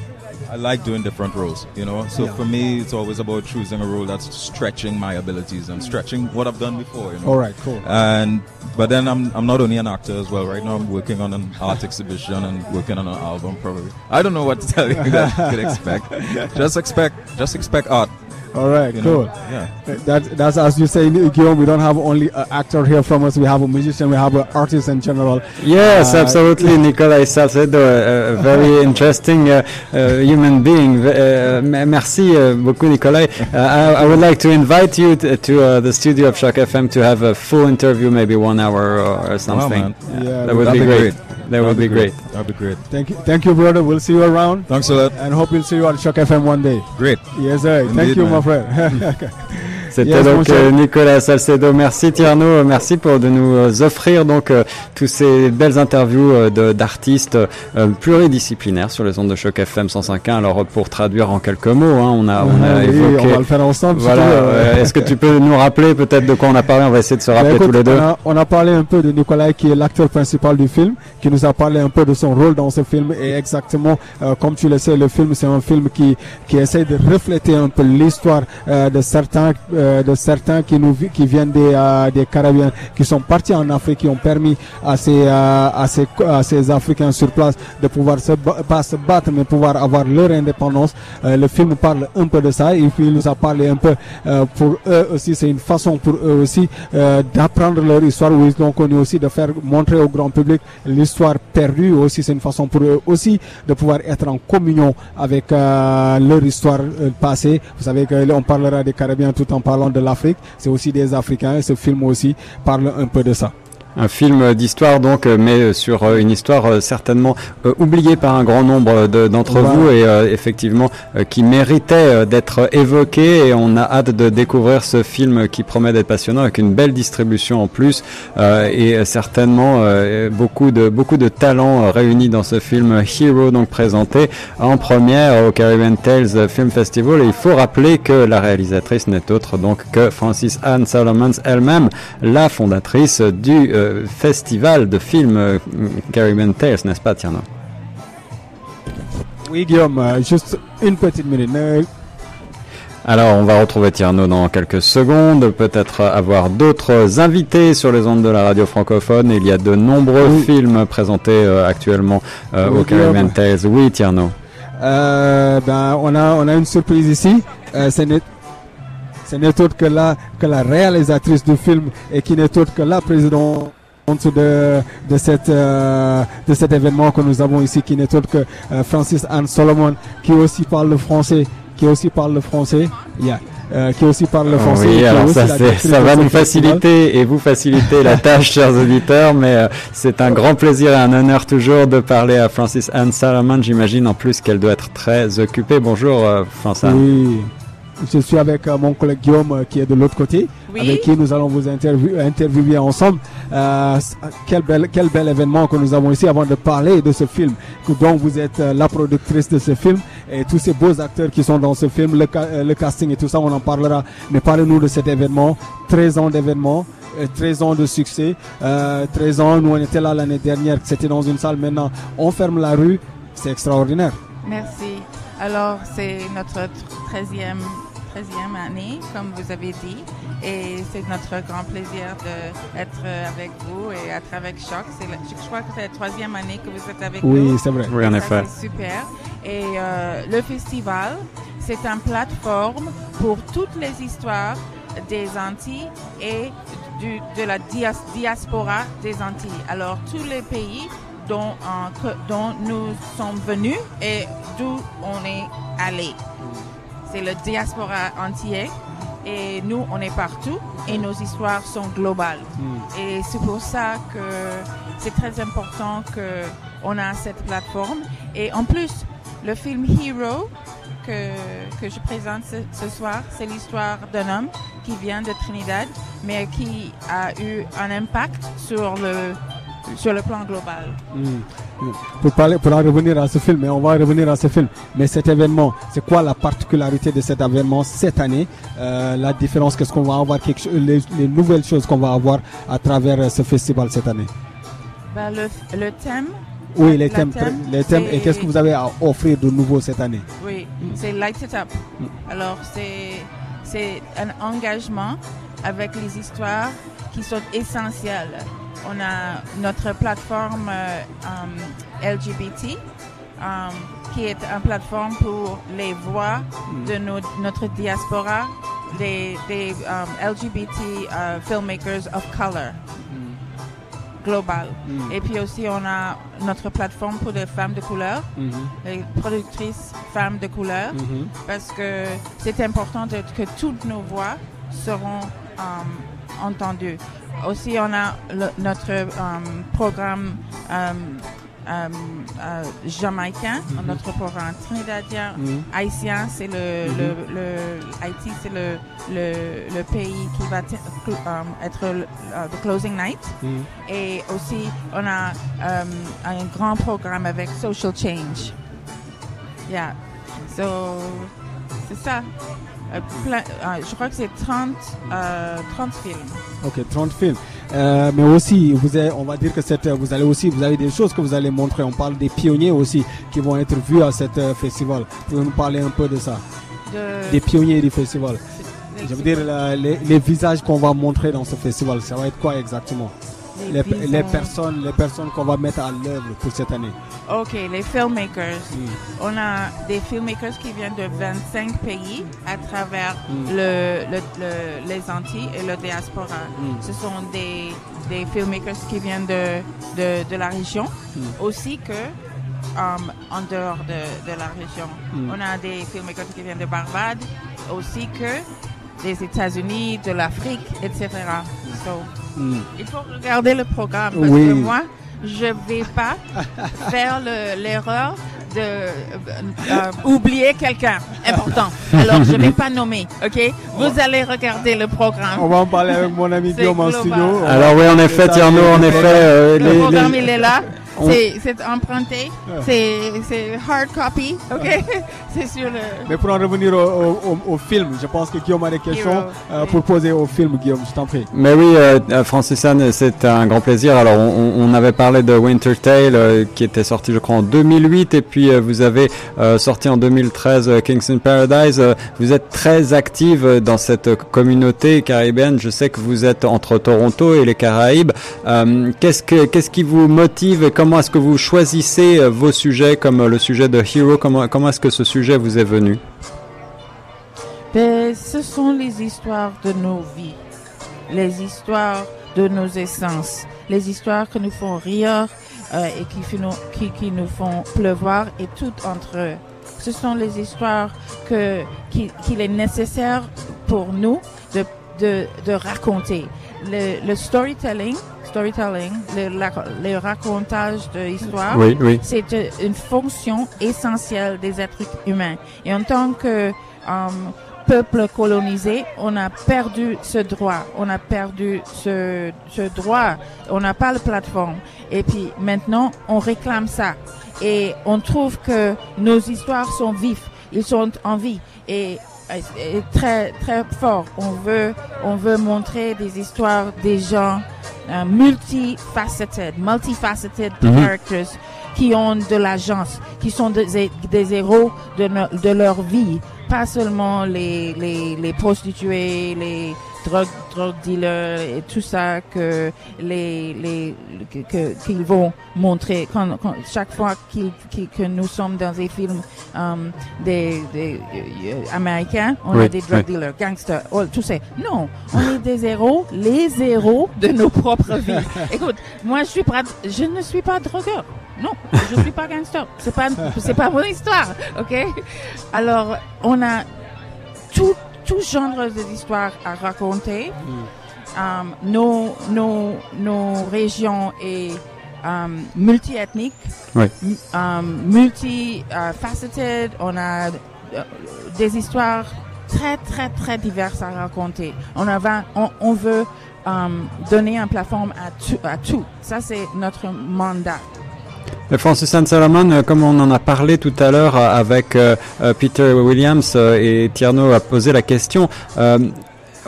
I like doing different roles, you know. So Yeah. for me, it's always about choosing a role that's stretching my abilities and stretching what I've done before. You know? All right, cool. And but then I'm I'm not only an actor as well. Right now I'm working on an art exhibition and working on an album. Probably I don't know what to tell you that you could expect. Just expect just expect art. All right, You cool. know? Yeah. That, that's as you say, Guillaume. We don't have only an actor here from us. We have a musician. We have an artist in general. Yes, Uh, absolutely, Nicolas Salcedo, a, a very interesting uh, uh, human being. Uh, merci uh, beaucoup, Nicolas. Uh, I, I would like to invite you to, to uh, the studio of Choq FM to have a full interview, maybe one hour or, or something. man. Yeah, that would That'd be be great. great. That would be great. That'd be great. Thank you, thank you, brother. We'll see you around, Thanks a lot. and hope we'll see you on Choq FM one day. Great. Yes, sir. thank you, man. my friend. C'était Yes, donc euh, Nicolas Salcedo. Merci Tierno, merci pour de nous euh, offrir donc euh, tous ces belles interviews euh, d'artistes euh, pluridisciplinaires sur les ondes de choc FM 105.1. Alors pour traduire en quelques mots, hein, on a on a Oui, évoqué. on va le faire ensemble. Voilà. Est-ce que tu peux nous rappeler peut-être de quoi on a parlé? On va essayer de se Ben, rappeler écoute, tous les deux. On a, on a parlé un peu de Nicolas qui est l'acteur principal du film, qui nous a parlé un peu de son rôle dans ce film et exactement comme tu le sais, le film c'est un film qui qui essaie de refléter un peu l'histoire de certains euh, de certains qui nous qui viennent des euh, des Carabiens qui sont partis en Afrique qui ont permis à ces euh, à ces à ces Africains sur place de pouvoir se pas se battre mais pouvoir avoir leur indépendance. Euh, le film parle un peu de ça et puis il nous a parlé un peu euh, pour eux aussi c'est une façon pour eux aussi euh, d'apprendre leur histoire. Où ils ont connu aussi de faire montrer au grand public l'histoire perdue. Aussi c'est une façon pour eux aussi de pouvoir être en communion avec euh, leur histoire euh, passée. Vous savez que là, on parlera des Carabiens tout en parlant de l'Afrique c'est aussi des Africains et ce film aussi parle un peu de ça Un film d'histoire donc, euh, mais euh, sur euh, une histoire certainement oubliée par un grand nombre de- d'entre vous et euh, effectivement euh, qui méritait d'être évoqué et on a hâte de découvrir ce film qui promet d'être passionnant avec une belle distribution en plus euh, et certainement beaucoup de beaucoup de talents réunis dans ce film Hero donc présenté en première au Caribbean Tales Film Festival. Et il faut rappeler que la réalisatrice n'est autre donc que Francis Anne Solomons elle-même la fondatrice du euh, festival de films euh, Caribbean Tales, n'est-ce pas, Tierno oui Guillaume euh, juste une petite minute Ne- Alors, on va retrouver Tierno dans quelques secondes, peut-être avoir d'autres invités sur les ondes de la radio francophone. Il y a de nombreux Oui. films présentés euh, actuellement euh, Oui, au Caribbean. Tales. Oui, Tierno. Euh, ben, on a, on a une surprise ici. Euh, ce n'est, autre que la, que la réalisatrice du film et qui n'est autre que la présidente de, de, cette, euh, de cet événement que nous avons ici, qui n'est autre que euh, Francis Anne Solomon, qui aussi parle le français, qui aussi parle le français, yeah, euh, qui aussi parle le français. et qui Oui, alors ça, ça va nous faciliter et vous faciliter la tâche, chers auditeurs, mais c'est un grand plaisir et un honneur toujours de parler à Francis Anne Salomon. J'imagine en plus qu'elle doit être très occupée. Bonjour, Francis Anne. Oui. Je suis avec euh, mon collègue Guillaume euh, qui est de l'autre côté, Oui. avec qui nous allons vous interview- interviewer ensemble. Euh, quel, bel, quel bel événement que nous avons ici avant de parler de ce film, dont vous êtes la productrice de ce film et tous ces beaux acteurs qui sont dans ce film, le, ca- le casting et tout ça, on en parlera. Mais parlez-nous de cet événement, 13 ans d'événement. euh, 13 ans de succès, euh, 13 ans, nous on était là l'année dernière, c'était dans une salle, maintenant on ferme la rue, c'est extraordinaire. Merci. Alors, c'est notre 13e, 13e année, comme vous avez dit, et c'est notre grand plaisir d'être avec vous et être avec Choc. La- je crois que c'est la troisième année que vous êtes avec nous. Oui, c'est vrai. Oui, en effet. Super. Et euh, le festival, c'est une plateforme pour toutes les histoires des Antilles et du, de la dias- diaspora des Antilles. Alors, tous les pays dont, euh, que- dont nous sommes venus et d'où on est allé. C'est le diaspora entier. Et nous, on est partout et nos histoires sont globales. Et c'est pour ça que c'est très important que on a cette plateforme. Et en plus, le film Hero que, que je présente ce, ce soir, c'est l'histoire d'un homme qui vient de Trinidad, mais qui a eu un impact sur le, sur le plan global. Hmm. Pour, parler, pour en revenir à ce film, et on va revenir à ce film, mais cet événement, c'est quoi la particularité de cet événement cette année? Euh, La différence, qu'est-ce qu'on va avoir, quelque les, les nouvelles choses qu'on va avoir à travers euh, ce festival cette année? Ben, le, le thème, Oui, les thèmes, thème, les thèmes et qu'est-ce que vous avez à offrir de nouveau cette année? Oui, c'est Light It Up. Alors, c'est, c'est un engagement avec les histoires qui sont essentielles. On a notre plateforme euh, um, LGBT, um, qui est une plateforme pour les voix de nos- notre diaspora, des, des um, LGBT uh, filmmakers of color global. Mm. Et puis aussi, on a notre plateforme pour les femmes de couleur, Mhm. les productrices femmes de couleur, Mhm. parce que c'est important de- que toutes nos voix seront entendues. Aussi, on a le- notre um, programme um, um, euh, jamaïcain, Mhm. notre programme trinidadien, Mhm. haïtien, c'est le, Mhm. le, le- Haïti, c'est le, le, pays qui va um, être le the closing night. Et aussi, on a um, un grand programme avec Social Change. Yeah. So, c'est ça. Euh, plein- euh, je crois que c'est 30, euh, 30 films. Ok, 30 films. Euh, mais aussi, vous avez, on va dire que cette, vous allez aussi, vous avez des choses que vous allez montrer. On parle des pionniers aussi qui vont être vus à cet euh, festival. Pouvez nous parler un peu de ça? De, Des pionniers du festival. Je veux dire, la- les, les visages qu'on va montrer dans ce festival, ça va être quoi exactement? Les, les personnes, les personnes qu'on va mettre à l'œuvre pour cette année. OK, les filmmakers. Mm. On a des filmmakers qui viennent de 25 pays à travers Mm. le, le- le- les Antilles et le diaspora. Mm. Ce sont des, des filmmakers qui viennent de, de, de la région, aussi que um, en dehors de, de la région. On a des filmmakers qui viennent de Barbade, aussi que des États-Unis, de l'Afrique, etc. So, Mm. il faut regarder le programme parce Oui. que moi, je vais pas faire le- l'erreur de euh, euh, oublier quelqu'un important. Alors, je vais pas nommer, ok? Vous allez regarder le On programme. va en parler avec mon ami Guillaume en studio. On Alors oui, en effet. Tierno, en effet, euh, Le les- programme, les- il est là. C'est emprunté. Ah. C'est c'est hard copy, ok? C'est sur le... Mais pour en revenir au, au- au- au film, je pense que Guillaume a des questions Hero, euh, oui. pour poser au film, Guillaume, je t'en prie. Mais oui, euh, euh, Francis Anne, c'est un grand plaisir. Alors, on, on avait parlé de Winter Tale, euh, qui était sorti, je crois, en 2008, et puis euh, vous avez euh, sorti en 2013 euh, Kings in Paradise. Euh, vous êtes très active dans cette communauté caribéenne. Je sais que vous êtes entre Toronto et les Caraïbes. Euh, qu'est-ce que qu'est-ce qui vous motive comment est-ce que vous choisissez euh, vos sujets comme euh, le sujet de Hero? Comment comment est-ce que ce sujet vous est venu? Ben, ce sont les histoires de nos vies, les histoires de nos essences, les histoires que nous font rire euh, et qui, qui, qui nous font pleuvoir et tout entre eux. Ce sont les histoires qui- qu'il est nécessaire pour nous de, de, de raconter. Le storytelling, storytelling, le, la- le racontage de histoire, Oui, oui. c'est une fonction essentielle des êtres humains. Et en tant que euh, peuple colonisé, on a perdu ce droit. On a perdu ce, ce droit. On n'a pas de plateforme. Et puis maintenant, on réclame ça. Et on trouve que nos histoires sont vives. Ils sont en vie. Et et très très fort. On veut on veut montrer des histoires des gens euh, multifaceted, multifaceted Mhm. characters qui ont de l'agence, qui sont des, des héros de, no- de leur vie, pas seulement les, les, les prostituées, les drug, drug dealers et tout ça que les, les qu'ils vont montrer quand, quand- chaque fois qu'ils qu'ils- que nous sommes dans des films um, des, des euh, euh, américains, on Oui, a des drug oui. dealers, gangsters, all- tout ça. Non, on est des héros, les héros de nos propres vies. Écoute, moi je suis pas, je ne suis pas drogueur. Non, je suis pas gangster. C'est pas, c'est pas mon histoire, ok? Alors, on a tout, tout genre d'histoires à raconter. Um, nos, nos, nos régions est um, multiethnique, Oui. m- um, multifaceted. On a euh, des histoires très, très, très diverses à raconter. On, a, on, on veut euh, donner un plateforme à tout. À tout. Ça, c'est notre mandat. Et Francis Anne Solomon, euh, comme on en a parlé tout à l'heure euh, avec euh, euh, Peter Williams euh, et Tierno a posé la question, euh,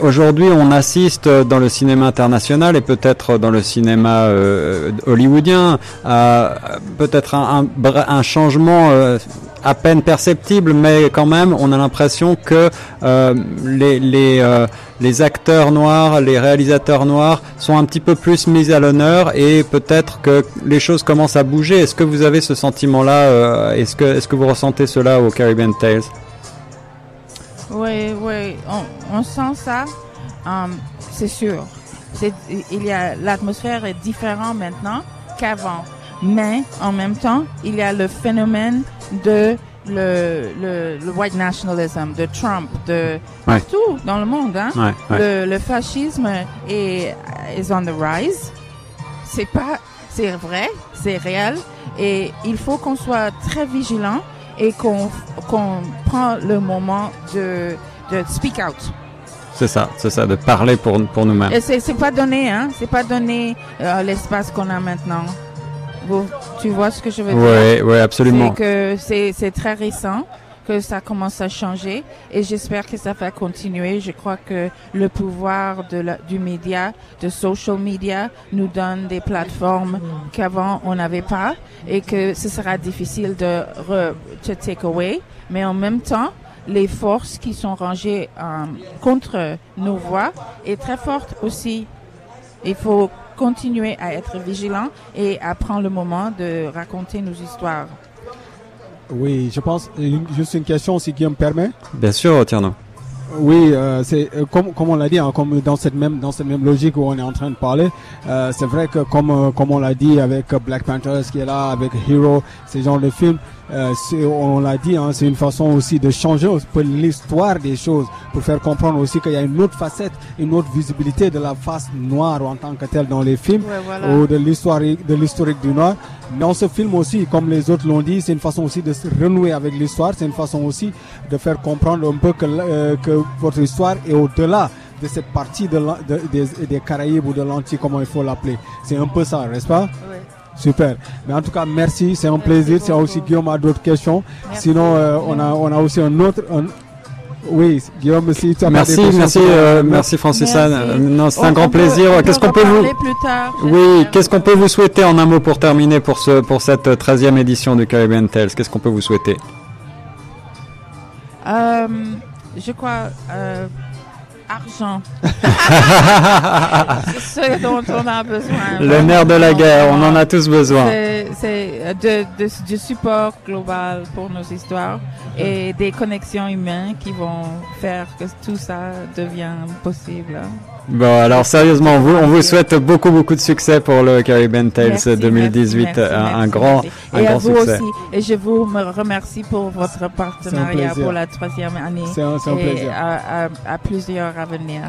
Aujourd'hui, on assiste euh, dans le cinéma international et peut-être dans le cinéma euh, hollywoodien à euh, peut-être un, changement euh, à peine perceptible, mais quand même, on a l'impression que euh, les, les, euh, les acteurs noirs, les réalisateurs noirs sont un petit peu plus mis à l'honneur et peut-être que les choses commencent à bouger. Est-ce que vous avez ce sentiment-là euh, Est-ce que, est-ce que vous ressentez cela au Caribbean Tales? Oui, oui, on, sent ça, c'est sûr. Il y l'atmosphère est différente maintenant qu'avant. Mais, en même temps, il y a le phénomène de le, le, le white nationalism, de Trump, de Ouais. partout dans le monde, hein. Ouais, ouais. Le, le fascisme est is on the rise. C'est pas, c'est vrai, c'est réel, et il faut qu'on soit très vigilant et qu'on qu'on prend le moment de de speak out. C'est ça, c'est ça, de parler pour, pour nous-mêmes. Et c'est c'est pas donné, hein, c'est pas donné euh, l'espace qu'on a maintenant. Vous, tu vois ce que je veux dire? Oui, oui, absolument. C'est que c'est c'est très récent que ça commence à changer et j'espère que ça va continuer. Je crois que le pouvoir de la, du média, de social media, nous donne des plateformes qu'avant on n'avait pas et que ce sera difficile de re, to take away. Mais en même temps, les forces qui sont rangées euh, contre nos voix est très forte aussi. Il faut continuer à être vigilant et à prendre le moment de raconter nos histoires. Oui, je pense, une- juste une question si Guillaume permet. Bien sûr, Tierno. Oui, euh, c'est euh, comme comme on l'a dit, hein, comme dans cette même dans cette même logique où on est en train de parler, euh, c'est vrai que comme comme on l'a dit avec Black Panther qui est là, avec Hero, ces genres de films, euh, on l'a dit, hein, c'est une façon aussi de changer l'histoire des choses pour faire comprendre aussi qu'il y a une autre facette, une autre visibilité de la face noire en tant que telle dans les films Ouais, voilà. ou de l'historique du noir. Dans ce film aussi, comme les autres l'ont dit, c'est une façon aussi de se renouer avec l'histoire. C'est une façon aussi de faire comprendre un peu que, euh, que votre histoire est au-delà de cette partie de, l'an- de- des, des Caraïbes ou de l'Antilles, comment il faut l'appeler. C'est un peu ça, n'est-ce pas? Super. Mais en tout cas, merci. C'est un Merci plaisir. C'est aussi Guillaume a d'autres questions. Merci. Sinon, euh, on a on a aussi un autre. un- Oui, Guillaume, si tu as Merci, des questions merci, euh, merci Francis. Euh, Non, c'est On- un grand peut- plaisir. Qu'est-ce qu'on peut vous reparler plus tard, Oui, qu'est-ce qu'on peut vous souhaiter en un mot pour terminer pour ce pour cette euh, 13e édition du Caribbean Tales? Qu'est-ce qu'on peut vous souhaiter? Euh, je crois euh, argent. c'est ce dont on a besoin. Le nerf de la guerre, on en a tous besoin. C'est euh, du support global pour nos histoires et des connexions humaines qui vont faire que tout ça devienne possible. Bon, alors sérieusement, vous, on vous souhaite beaucoup beaucoup de succès pour le Caribbean Tales Merci, 2018, merci, un, grand un et à vous succès. aussi. Et je vous me remercie pour votre partenariat pour la troisième année. C'est un, un et plaisir. à, à, à plusieurs à venir.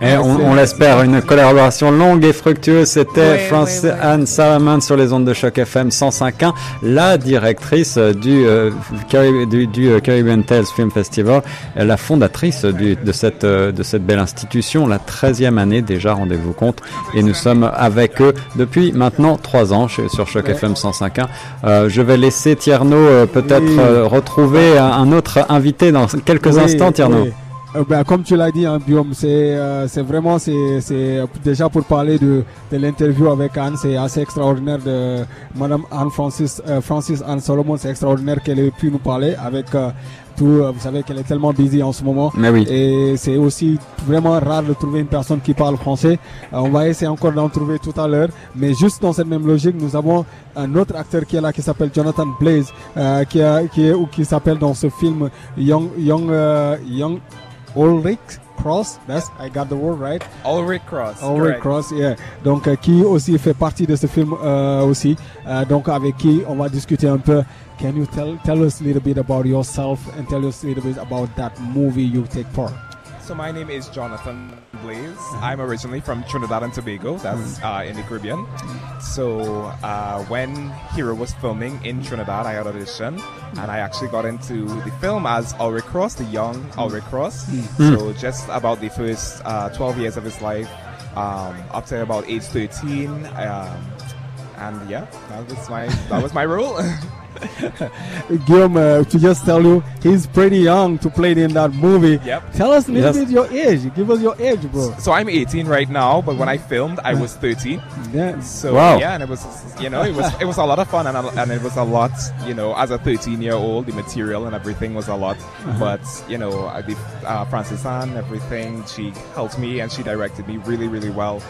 Et on, on l'espère, une collaboration longue et fructueuse. C'était ouais. Anne Salomon sur les ondes de choc FM 105.1, la directrice euh, du, euh, Cari- du, du, euh, Caribbean Tales Film Festival, euh, la fondatrice du- de, cette, euh, de cette belle institution, la 13e année déjà, rendez-vous compte. Et nous sommes avec eux depuis maintenant trois ans chez- sur choc Ouais. FM 105.1. Euh, je vais laisser Tierno euh, peut-être Oui. euh, retrouver un, un autre invité dans quelques Oui, instants, Tierno. oui. Ben, comme tu l'as dit, hein, Guillaume, c'est c'est vraiment c'est déjà pour parler de de l'interview avec Anne, c'est assez extraordinaire de Madame Anne Francis Francis Anne Solomon, c'est extraordinaire qu'elle ait pu nous parler avec tout. euh, vous savez qu'elle est tellement busy en ce moment. Mais oui. Et c'est aussi vraiment rare de trouver une personne qui parle français. Euh, on va essayer encore d'en trouver tout à l'heure. Mais juste dans cette même logique, nous avons un autre acteur qui est là, qui s'appelle Jonathan Blaze, euh, qui, a, qui est ou qui s'appelle dans ce film Young Young euh, Young Ulrich Cross. That's I got the word right. Ulrich Cross. Ulrich. Cross, yeah. Donc euh, qui aussi fait partie de ce film euh, aussi. Euh, donc avec qui on va discuter un peu. Can you tell tell us a little bit about yourself and tell us a little bit about that movie you take part? So my name is Jonathan Blaze. I'm originally from Trinidad and Tobago, that's uh, in the Caribbean. So uh, when Hero was filming in Trinidad, I had audition, and I actually got into the film as Ulrich Cross, the young Ulrich Cross. So just about the first uh, 12 years of his life, um, up to about age 13. Um, and yeah, that was my that was my role. Guillaume, uh, to just tell you, he's pretty young to play in that movie. Yep. Tell us a little Yes. bit your age. Give us your age, bro. so I'm 18 right now, but when I filmed, I was 13. Yeah. So Wow. yeah, and it was you know it was it was a lot of fun and a- and it was a lot you know as a 13 year old the material and everything was a lot, but you know the uh, Frances Ann, everything she helped me and she directed me really really well,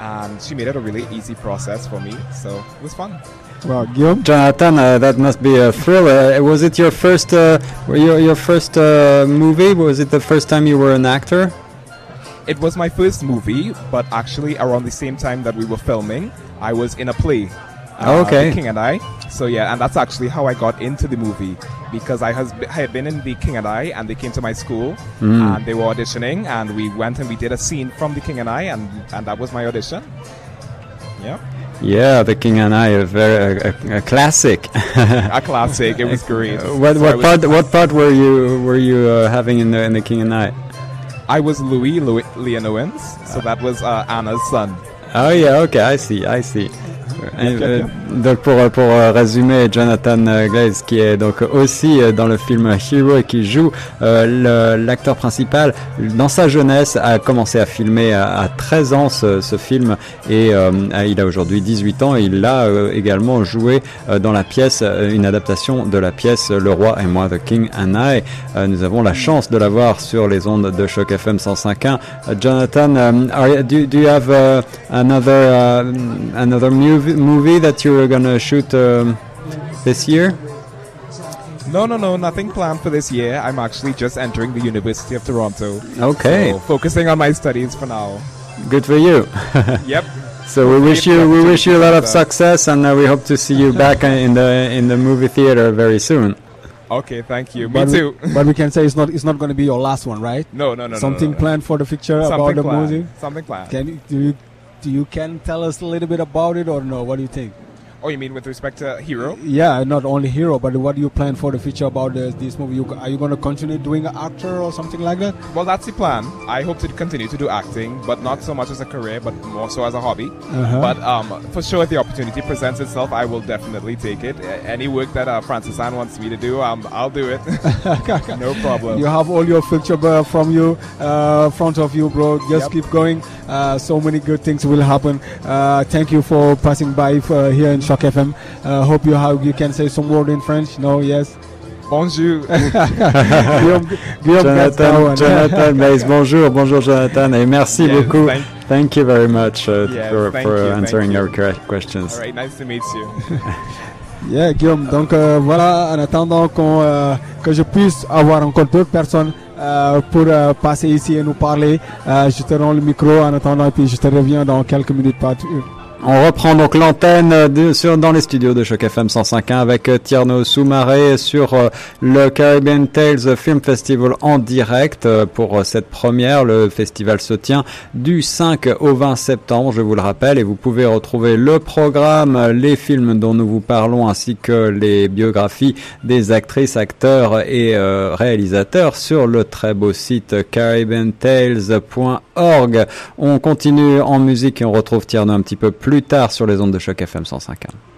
and she made it a really easy process for me. So it was fun. Well, Guillaume. Jonathan, uh, that must be a thrill. Uh, was it your first, uh, your your first uh, movie? Was it the first time you were an actor? It was my first movie, but actually around the same time that we were filming, I was in a play. Oh, okay. The King and I. So yeah, and that's actually how I got into the movie because I has I had been in the King and I, and they came to my school and they were auditioning, and we went and we did a scene from the King and I, and and that was my audition. Yeah, Yeah, The King and I, a very a, a, a classic. a classic. It was great. Uh, what So I what was- part what part were you were you uh, having in the in The King and I? I was Louis, Louis Leonowens, so that was uh, Anna's son. Oh yeah, okay, I see, I see. Ok, euh, donc pour pour euh, résumer, Jonathan euh, Glaze qui est donc aussi euh, dans le film Hero et qui joue euh, l'acteur principal dans sa jeunesse a commencé à filmer à, à 13 ans ce, ce film et euh, il a aujourd'hui 18 ans il a euh, également joué dans la pièce une adaptation de la pièce Le Roi et moi The King and I. Nous avons la chance de l'avoir sur les ondes de Choc FM 105.1. Uh, Jonathan, do, you have another another movie, that you're gonna shoot um, this year? No, no, no, nothing planned for this year. I'm actually just entering the University of Toronto. Okay, So focusing on my studies for now. good for you. Yep. so we wish you we wish you a lot of opportunity for that. success, and uh, we hope to see you back in the in the movie theater very soon. Okay, thank you. Me But we, but we can say it's not it's not going to be your last one, right? No, no, no, no, Something no, no. planned for the future about Something the planned. music. Something planned. Can you do you do you can tell us a little bit about it or no? What do you think? Oh, you mean with respect to Hero? Yeah, not only hero, but what do you plan for the future about this, this movie? You, are you going to continue doing an actor or something like that? Well, that's the plan. I hope to continue to do acting, but not so much as a career, but more so as a hobby. Uh-huh. But um, for sure, if the opportunity presents itself, I will definitely take it. Any work that uh, Frances Ann wants me to do, um, I'll do it. no problem. You have all your future uh, from you, uh, front of you, bro. Just Yep. keep going. Uh, so many good things will happen. Uh, thank you for passing by uh, here in Shock FM. Uh, hope you have you can say some word in French. No, yes. Bonjour. Guillaume, Jonathan. Jonathan Mays, bonjour, bonjour Jonathan, et merci Yes, beaucoup. thank- Thank you very much uh, Yes, for, for you, answering you. our que- questions. All right, nice to meet you. Yeah, Guillaume. Donc euh, voilà, en attendant qu'on, euh, que je puisse avoir encore d'autres personnes euh, pour euh, passer ici et nous parler, euh, je te rends le micro en attendant et puis je te reviens dans quelques minutes. Pas On reprend donc l'antenne dans les studios de Choc FM 105.1 avec euh, Tierno Soumaré sur euh, le Caribbean Tales Film Festival en direct euh, pour cette première. Le festival se tient du 5 au 20 septembre, je vous le rappelle, et vous pouvez retrouver le programme, les films dont nous vous parlons ainsi que les biographies des actrices, acteurs et réalisateurs sur le très beau site caribbeantales.org. On continue en musique et on retrouve Tierno un petit peu plus tard sur les ondes de choc FM 105.1.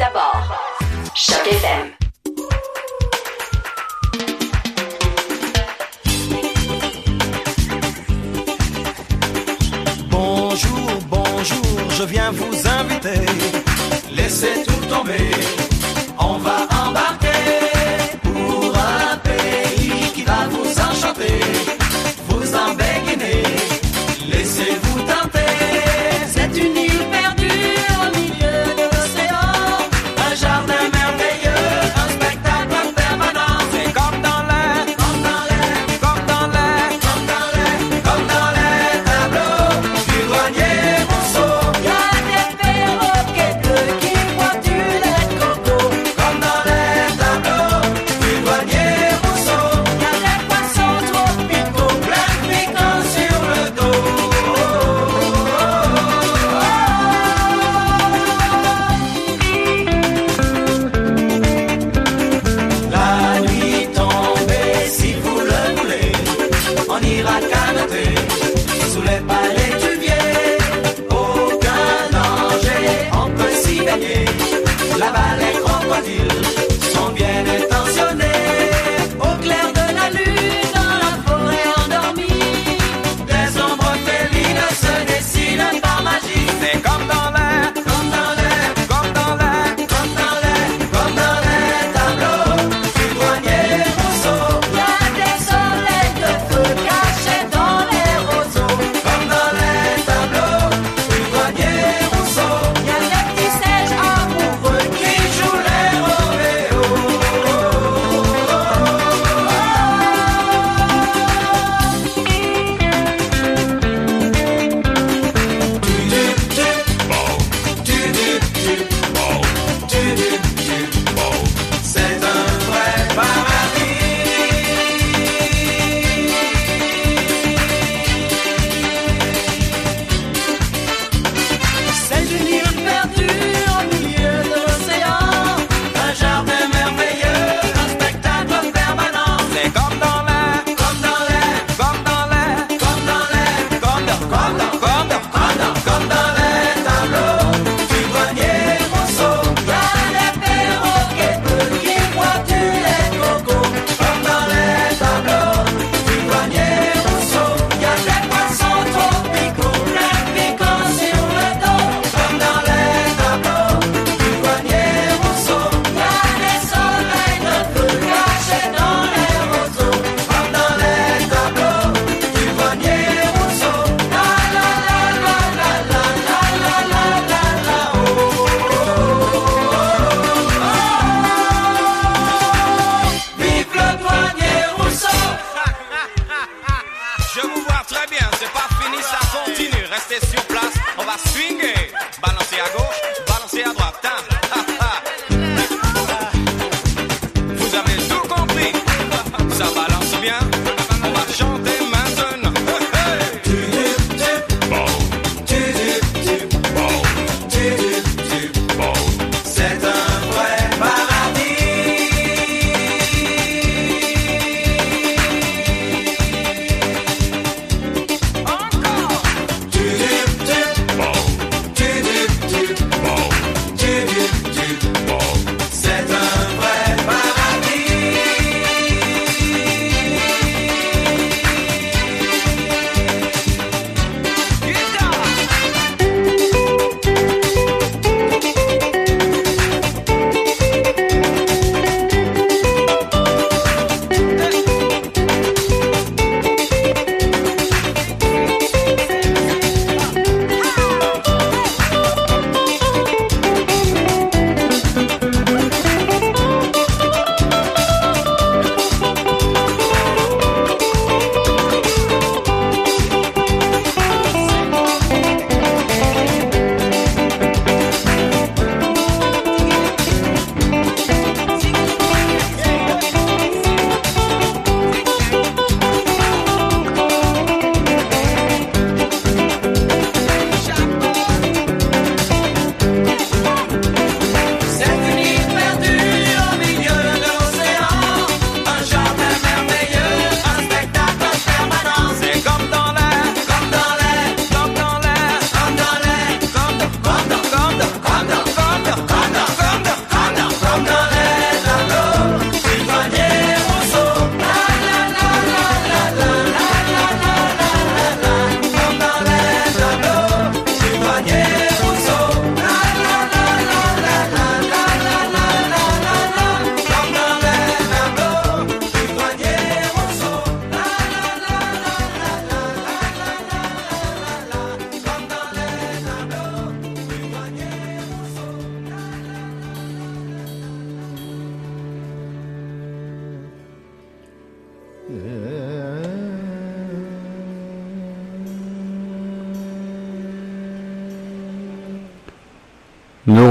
D'abord. Choc FM. Bonjour, bonjour, je viens vous inviter. Laissez tout tomber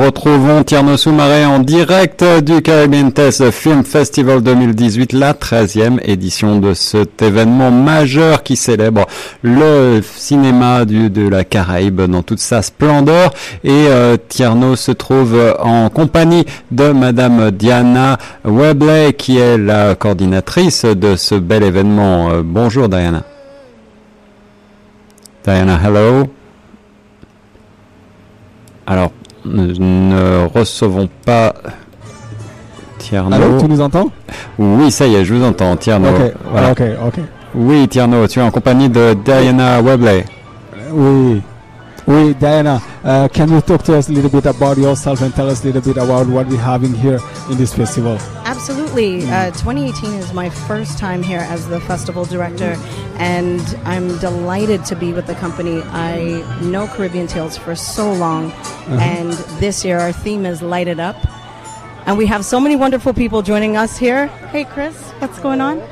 retrouvons Tierno Soumaré en direct du Caribbean Test Film Festival 2018, la 13e édition de cet événement majeur qui célèbre le cinéma de la Caraïbe dans toute sa splendeur. Et euh, Tierno se trouve en compagnie de Madame Diana Webley qui est la coordinatrice de ce bel événement. Euh, bonjour Diana. Diana, hello. Alors, nous ne recevons pas Tierno. Allô, tu nous entends? Oui, ça y est, je vous entends, Tierno. Ok, ok, ok. Oui, Tierno, tu es en compagnie de Diana Webley. Oui. Oui, Diana, uh, can you talk to us a little bit about yourself and tell us a little bit about what we're having here in this festival? Absolutely. Uh, 2018 is my first time here as the festival director, and I'm delighted to be with the company. I know Caribbean Tales for so long, and this year our theme is Light It Up. And we have so many wonderful people joining us here. Hey, Chris, what's going on?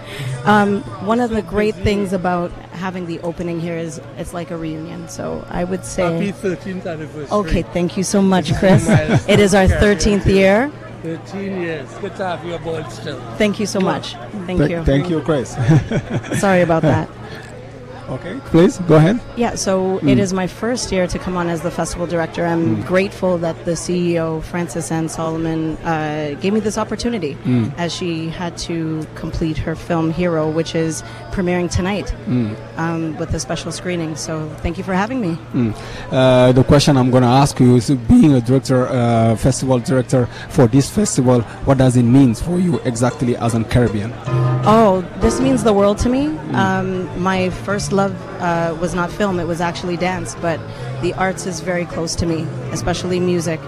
Um, one of the great things about having the opening here is it's like a reunion. So I would say. 13th anniversary. Okay, thank you so much, Chris. it is our 13th year. 13 years. Good to have you aboard still. Thank you so much. Thank Th- you. Thank you, Chris. Sorry about that. Okay, please go ahead. Yeah, so it is my first year to come on as the festival director. I'm grateful that the CEO, Frances Ann Solomon, uh, gave me this opportunity as she had to complete her film Hero, which is premiering tonight um, with a special screening. So thank you for having me. Uh, the question I'm going to ask you is being a director, uh, festival director for this festival, what does it mean for you exactly as a Caribbean? Oh, this means the world to me. Um, my first love uh, was not film, it was actually dance, but the arts is very close to me, especially music.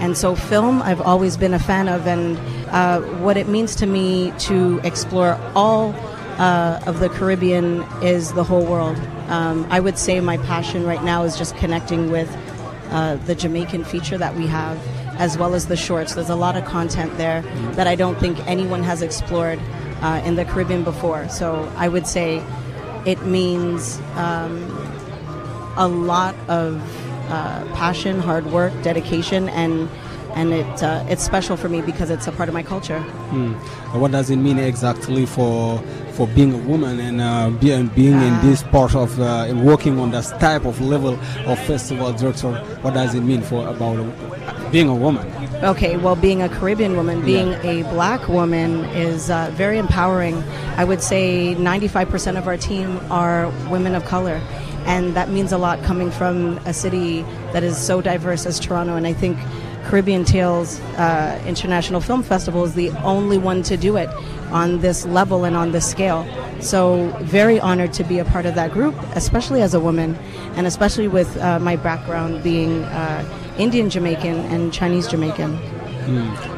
And so, film, I've always been a fan of, and uh, what it means to me to explore all uh, of the Caribbean is the whole world. Um, I would say my passion right now is just connecting with uh, the Jamaican feature that we have, as well as the shorts. There's a lot of content there that I don't think anyone has explored uh, in the Caribbean before. So I would say it means um, a lot of uh, passion, hard work, dedication, and and it uh, it's special for me because it's a part of my culture. Hmm. What does it mean exactly for for being a woman and uh, be, and being in this part of uh, and working on this type of level of festival director? What does it mean for about being a woman? Okay, well, being a Caribbean woman, being a black woman is uh, very empowering. I would say 95% of our team are women of color. And that means a lot coming from a city that is so diverse as Toronto. And I think Caribbean Tales uh, International Film Festival is the only one to do it on this level and on this scale. So, very honored to be a part of that group, especially as a woman, and especially with uh, my background being uh, Indian Jamaican and Chinese Jamaican.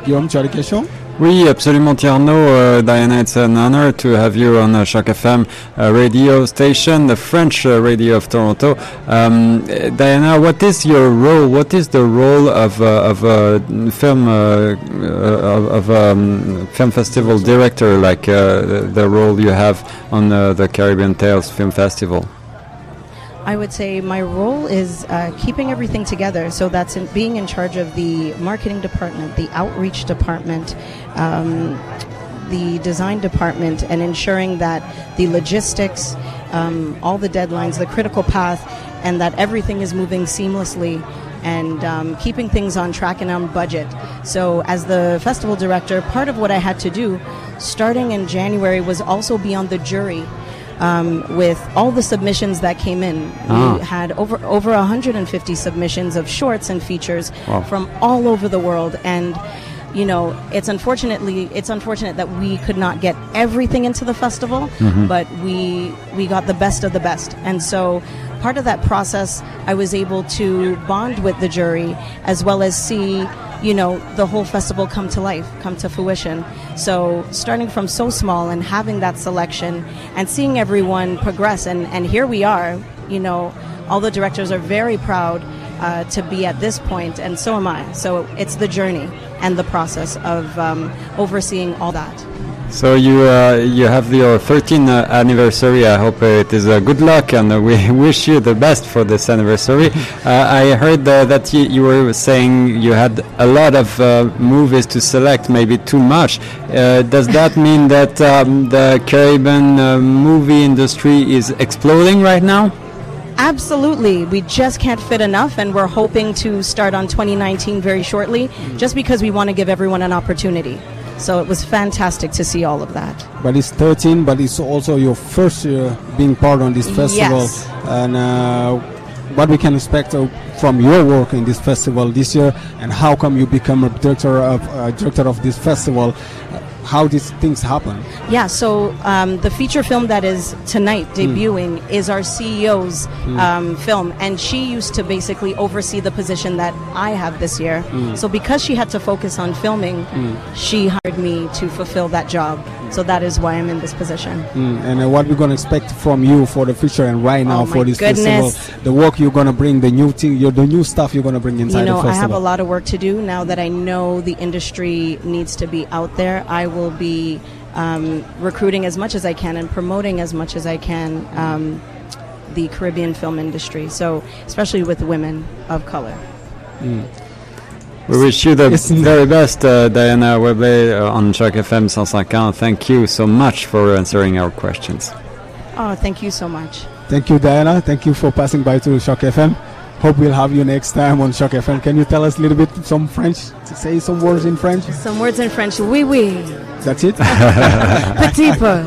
Guillaume, tu as des questions? Oui, absolument, Tierno. Uh, Diana, it's an honor to have you on uh, Choq FM uh, radio station, the French uh, radio of Toronto. Um, Diana, what is your role? What is the role of uh, of a film uh, uh, of, of um, film festival director, like uh, the role you have on uh, the Caribbean Tales Film Festival? I would say my role is uh, keeping everything together. So that's in being in charge of the marketing department, the outreach department, um, the design department, and ensuring that the logistics, um, all the deadlines, the critical path, and that everything is moving seamlessly. And um, keeping things on track and on budget. So, as the festival director, part of what I had to do, starting in January, was also be on the jury um, with all the submissions that came in. Ah. We had over over 150 submissions of shorts and features Wow. from all over the world, and you know, it's unfortunately it's unfortunate that we could not get everything into the festival, but we we got the best of the best, and so. Part of that process, I was able to bond with the jury as well as see, you know, the whole festival come to life, come to fruition. So, starting from so small and having that selection and seeing everyone progress, and, and here we are, you know, all the directors are very proud uh, to be at this point, and so am I. So, it's the journey and the process of um, overseeing all that. So you uh, you have your 13th uh, anniversary. I hope uh, it is uh, good luck, and uh, we wish you the best for this anniversary. Uh, I heard uh, that you, you were saying you had a lot of uh, movies to select, maybe too much. Uh, does that mean that um, the Caribbean uh, movie industry is exploding right now? Absolutely. We just can't fit enough, and we're hoping to start on 2019 very shortly, just because we want to give everyone an opportunity. So it was fantastic to see all of that. But it's 13, but it's also your first year being part on this festival. Yes. And uh, what we can expect uh, from your work in this festival this year, and how come you become a director of uh, director of this festival? How these things happen? Yeah, so um, the feature film that is tonight debuting is our CEO's Mm. um, film, and she used to basically oversee the position that I have this year. Mm. So because she had to focus on filming, Mm. she hired me to fulfill that job. So that is why I'm in this position. Mm, and uh, what we're gonna expect from you for the future and right now Oh for this goodness. festival, the work you're gonna bring, the new thing, the new stuff you're gonna bring inside you know, I have a lot of work to do now that I know the industry needs to be out there. I will be um, recruiting as much as I can and promoting as much as I can um, the Caribbean film industry. So, especially with women of color. Mm. We wish you the very best, uh, Diana Webley uh, on Choq FM 105. Thank you so much for answering our questions. Oh, thank you so much. Thank you, Diana. Thank you for passing by to Choq FM. Hope we'll have you next time on Choq FM. Can you tell us a little bit some French? Say some words in French. Some words in French. Oui, oui. That's it. Petit peu.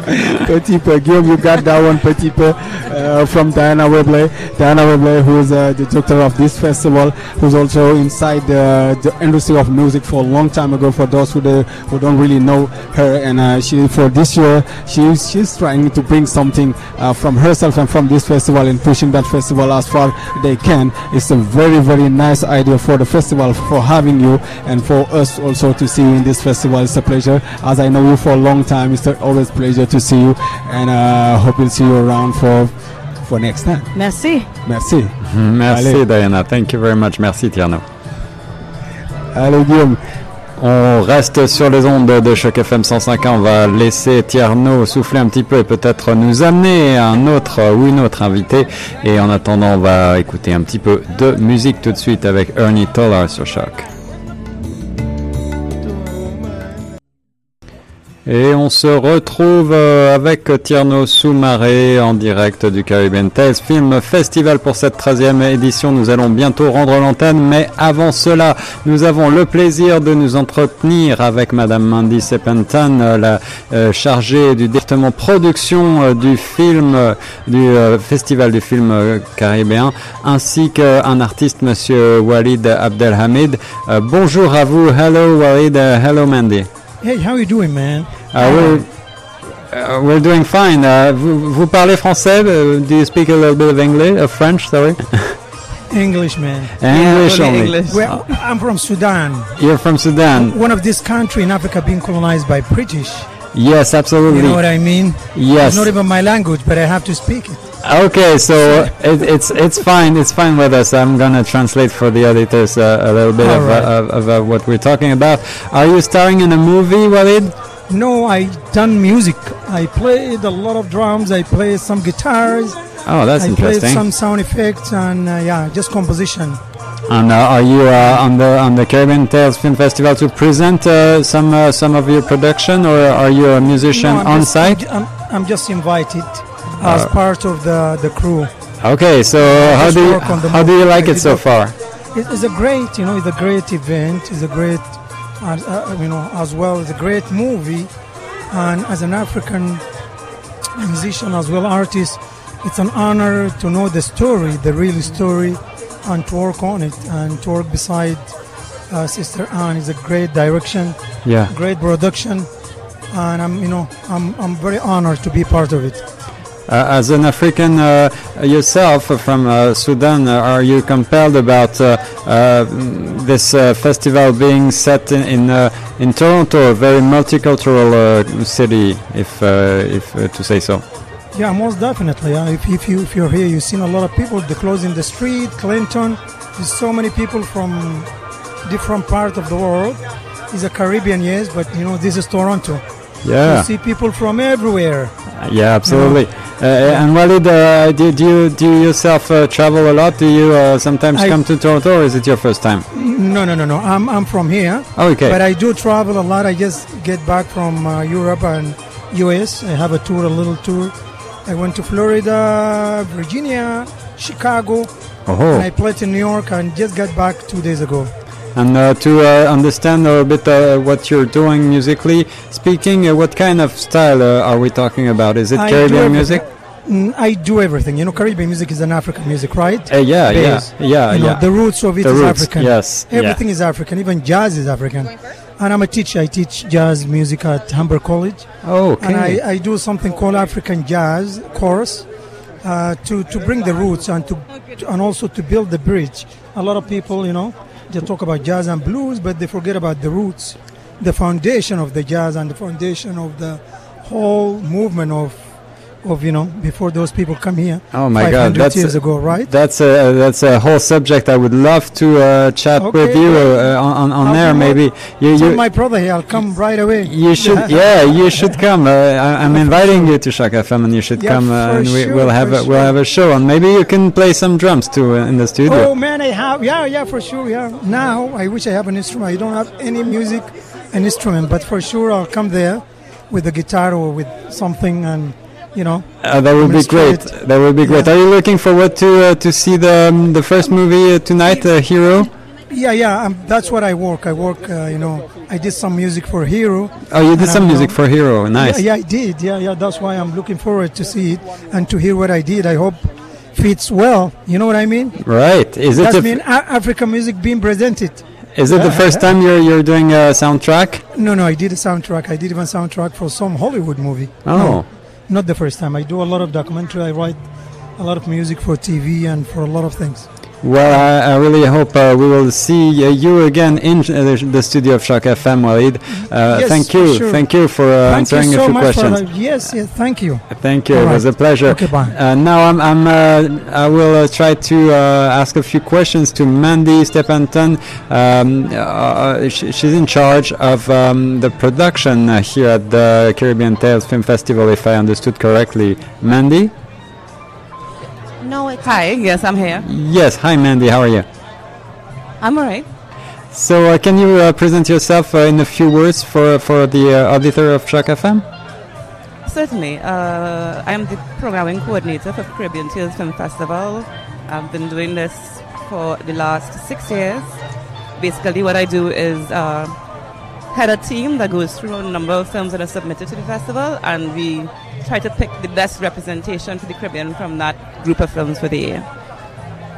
petit peu. Guillaume, you got that one, petit peu, uh, from Diana Webley. Diana Webley, who is uh, the director of this festival, who's also inside the, the industry of music for a long time ago. For those who, the, who don't really know her, and uh, she for this year, she's she's trying to bring something uh, from herself and from this festival and pushing that festival as far they can. It's a very very nice idea for the festival for having you and for us also to see you in this festival. It's a pleasure. As I know you for a long time, it's a- always pleasure to see you, and uh, hope we'll see you around for for next time. Merci. Merci. Merci, Allez. Diana. Thank you very much. Merci, Tierno. Allez Guillaume. On reste sur les ondes de Choc FM 105. On va laisser Tierno souffler un petit peu et peut-être nous amener un autre ou une autre invité. Et en attendant, on va écouter un petit peu de musique tout de suite avec Ernie Toller sur Choc. Et on se retrouve euh, avec Tierno Soumaré en direct du Caribbean Tales Film Festival pour cette 13e édition. Nous allons bientôt rendre l'antenne, mais avant cela, nous avons le plaisir de nous entretenir avec Madame Mandy Sepentan, euh, la euh, chargée du département production du film, du Festival du film caribéen, ainsi qu'un artiste, Monsieur Walid Abdelhamid. Bonjour à vous. Hello Walid. Hello Mandy. Hey, how you doing, man? Uh, we're, uh, we're doing fine. Uh, vous, vous parlez français? Uh, do you speak a little bit of English, of French? Sorry. English, man. English only. Well, I'm from Sudan. You're from Sudan. One of this country in Africa being colonized by British. Yes, absolutely. You know what I mean? Yes. It's not even my language, but I have to speak it. Okay, so it, it's it's fine. It's fine with us. I'm gonna translate for the editors uh, a little bit of, right. uh, of, of uh, what we're talking about. Are you starring in a movie, Walid? No, I done music. I played a lot of drums. I played some guitars. Oh, that's I interesting. played some sound effects and uh, yeah, just composition. And uh, are you uh, on the on the Caribbean Tales Film Festival to present uh, some uh, some of your production, or are you a musician No, I'm on just, site? I'm, I'm, just invited as Uh, part of the the crew. Okay, so how do you, how do you like I it so far? It's a great, you know, it's a great event. It's a great, uh, uh, you know, as well. It's a great movie, and as an African musician as well artist, it's an honor to know the story, the real story, and to work on it and to work beside uh, Sister Anne is a great direction, Yeah. great production, and I'm, you know, I'm, I'm very honored to be part of it. Uh, as an African uh, yourself from uh, Sudan, are you compelled about this festival being set in in, in Toronto, a very multicultural city, if if to say so? Yeah, most definitely. Uh, if, if you if you're here, you've seen a lot of people. The clothes in the street, Clinton. There's so many people from different parts of the world. It's a Caribbean, yes, but you know this is Toronto. Yeah. You see people from everywhere. Yeah, absolutely. Uh, and Walid, uh, do, do you do you yourself uh, travel a lot? Do you uh, sometimes I- come to Toronto, or is it your first time? No, no, no, no. I'm I'm from here. Okay. But I do travel a lot. I just get back from uh, Europe and US. I have a tour, a little tour. I went to Florida, Virginia, Chicago, Oh. and I played in New York and just got back two days ago. And uh, to uh, understand a bit uh, what you're doing musically speaking, uh, what kind of style uh, are we talking about? Is it I Caribbean music? Mm, I do everything. You know, Caribbean music is an African music, right? Uh, yeah, yeah, Base. yeah, You know, yeah. the roots of it The is roots, African. yes, yeah. Everything is African. Even jazz is African. And I'm a teacher. I teach jazz music at Humber College. Oh, okay. And I, I do something called African Jazz course uh, to, to bring the roots and to, to- and also to build the bridge. A lot of people, you know, they talk about jazz and blues, but they forget about the roots, the foundation of the jazz and the foundation of the whole movement of, of you know, before those people come here. Oh my 500 God, that's years ago, right? That's a that's a whole subject. I would love to uh, chat with you uh, on on, I'll air. Maybe you you my brother here, I'll come right away. you should yeah you should come. Uh, I, I'm inviting you to Choq FM, and you should Yeah, come, uh, and we, sure, we'll have a, we'll have a show, and maybe you can play some drums too uh, in the studio. Oh man, I have yeah, yeah, for sure, yeah. Now I wish I have an instrument. I don't have any music, an instrument, but for sure I'll come there with a guitar or with something, and you know. Uh, that would be great. That would be great. Are you looking forward to uh, to see the um, the first movie uh, tonight, uh, Hero? Yeah, yeah. Um, that's what I work. I work. Uh, you know, I did some music for Hero. Oh, you did some I'm, music uh, for Hero. Nice. Yeah, yeah, I did. Yeah, yeah. That's why I'm looking forward to see it and to hear what I did. I hope fits well. You know what I mean? Right. Is it That's the mean a- African music being presented. is it the first time you're you're doing a soundtrack? No, no, I did a soundtrack. I did even soundtrack for some Hollywood movie. Oh. No, not the first time. I do a lot of documentary. I write a lot of music for TV and for a lot of things. Well, I, I really hope uh, we will see uh, you again in uh, the, the studio of Choq FM, Walid. Uh, Yes, thank you, sure. thank you for uh, Thank answering you so a few much for questions. yes, yes, thank you. Thank you. All It was a pleasure. Okay, bye. Uh, now I'm, I'm uh, I will uh, try to uh, ask a few questions to Mandy Stepanton. Um, uh, sh- she's in charge of um, the production uh, here at the Caribbean Tales Film Festival, if I understood correctly. Mandy? No, it's Hi, yes, I'm here. Yes. Hi, Mandy. How are you? I'm alright. So, uh, can you uh, present yourself uh, in a few words for for the uh, auditor of Choq FM? Certainly. Uh, I'm the programming coordinator for Caribbean Tales Film Festival. I've been doing this for the last six years. Basically, what I do is uh, head a team that goes through a number of films that are submitted to the festival, and we try to pick the best representation for the Caribbean from that group of films for the year.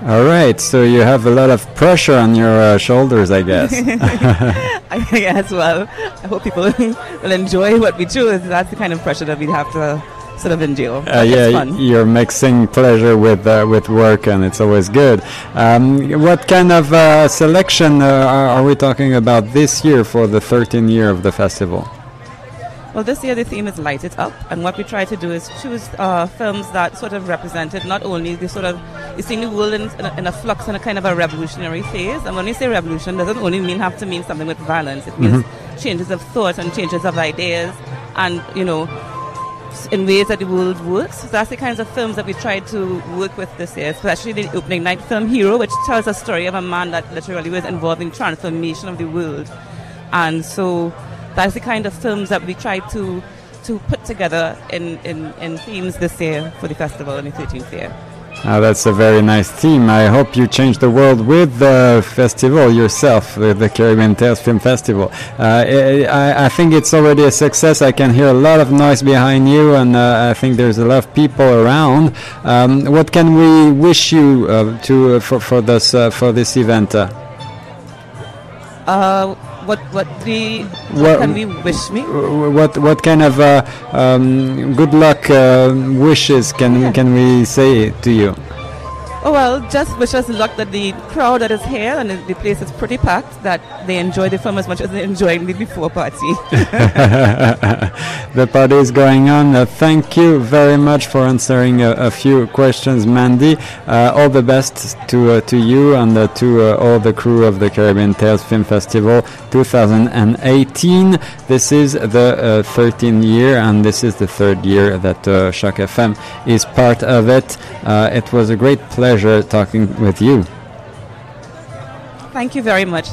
All right. So you have a lot of pressure on your uh, shoulders, I guess. I guess, well, I hope people will enjoy what we choose. That's the kind of pressure that we have to sort of endure. Uh, yeah, you're mixing pleasure with uh, with work, and it's always good. Um, what kind of uh, selection uh, are, are we talking about this year for the 13th year of the festival? Well, this year the theme is Light It Up, and what we try to do is choose uh, films that sort of represented not only the sort of you see the world in, in, a, in a flux and a kind of a revolutionary phase. And when we say revolution, doesn't only mean have to mean something with violence. It means Mhm. changes of thought and changes of ideas, and you know, in ways that the world works. So that's the kinds of films that we tried to work with this year, especially the opening night film Hero, which tells a story of a man that literally was involved in transformation of the world. And so that's the kind of films that we try to to put together in, in, in themes this year for the festival in the 13th year. Uh, that's a very nice theme. I hope you change the world with the festival yourself, the, the Caribbean Tales Film Festival. Uh, I, I- I think it's already a success. I can hear a lot of noise behind you, and uh, I think there's a lot of people around. Um, what can we wish you uh, to uh, for, for this uh, for this event? What what the what, What- can we wish me? what what kind of uh, um, good luck uh, wishes can can we say to you? Oh well, just wish us luck that the crowd that is here and the, place is pretty packed. That they enjoy the film as much as they enjoyed the before party. the party is going on. Uh, thank you very much for answering a, a few questions, Mandy. Uh, all the best to uh, to you and uh, to uh, all the crew of the Caribbean Tales Film Festival 2018. This is the uh, 13th year, and this is the third year that uh, Choq FM is part of it. Uh, it was a great pleasure talking with you. Thank you very much.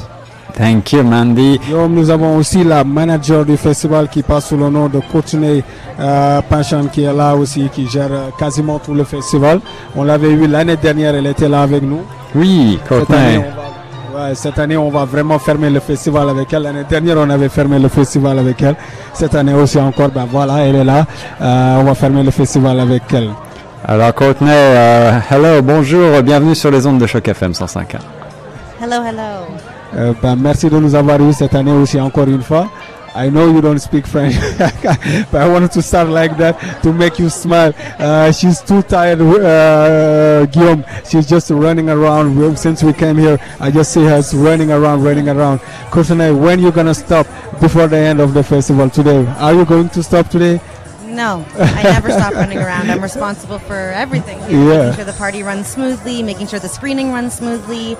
Thank you, Mandy. Yo, nous avons aussi la manager du festival qui passe sous le nom de Courtney euh, Panchan qui est là aussi, qui gère euh, quasiment tout le festival. On l'avait eu l'année dernière, elle était là avec nous. Oui, Cette va, ouais, cette année, on va vraiment fermer le festival avec elle. L'année dernière, on avait fermé le festival avec elle. Cette année aussi encore, ben voilà, elle est là. Euh, on va fermer le festival avec elle. Alors Courtney, euh, hello, bonjour, bienvenue sur les ondes de Choc FM 105.1. Hello, hello. Euh, ben, merci de nous avoir eu cette année aussi encore une fois. I know you don't speak French, but I wanted to start like that to make you smile. Uh, she's too tired, uh, Guillaume. She's just running around. We- Since we came here, I just see her running around, running around. Courtney, when you gonna stop before the end of the festival today? Are you going to stop today? No, I never stop running around. I'm responsible for everything here, Yeah. making sure the party runs smoothly, making sure the screening runs smoothly,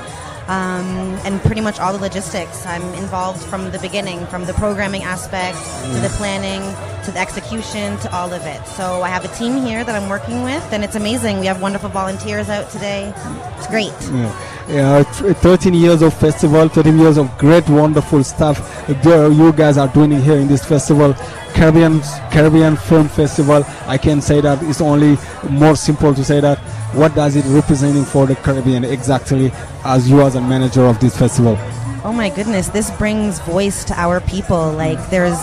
um, and pretty much all the logistics. I'm involved from the beginning, from the programming aspect to the planning to the execution to all of it. So I have a team here that I'm working with, and it's amazing. We have wonderful volunteers out today. It's great. Yeah. Yeah, 13 years of festival, 13 years of great, wonderful stuff that you guys are doing here in this festival. Caribbean Caribbean Film Festival. I can say that it's only more simple to say that. What does it representing for the Caribbean exactly as you as a manager of this festival? Oh my goodness, this brings voice to our people. Like, there's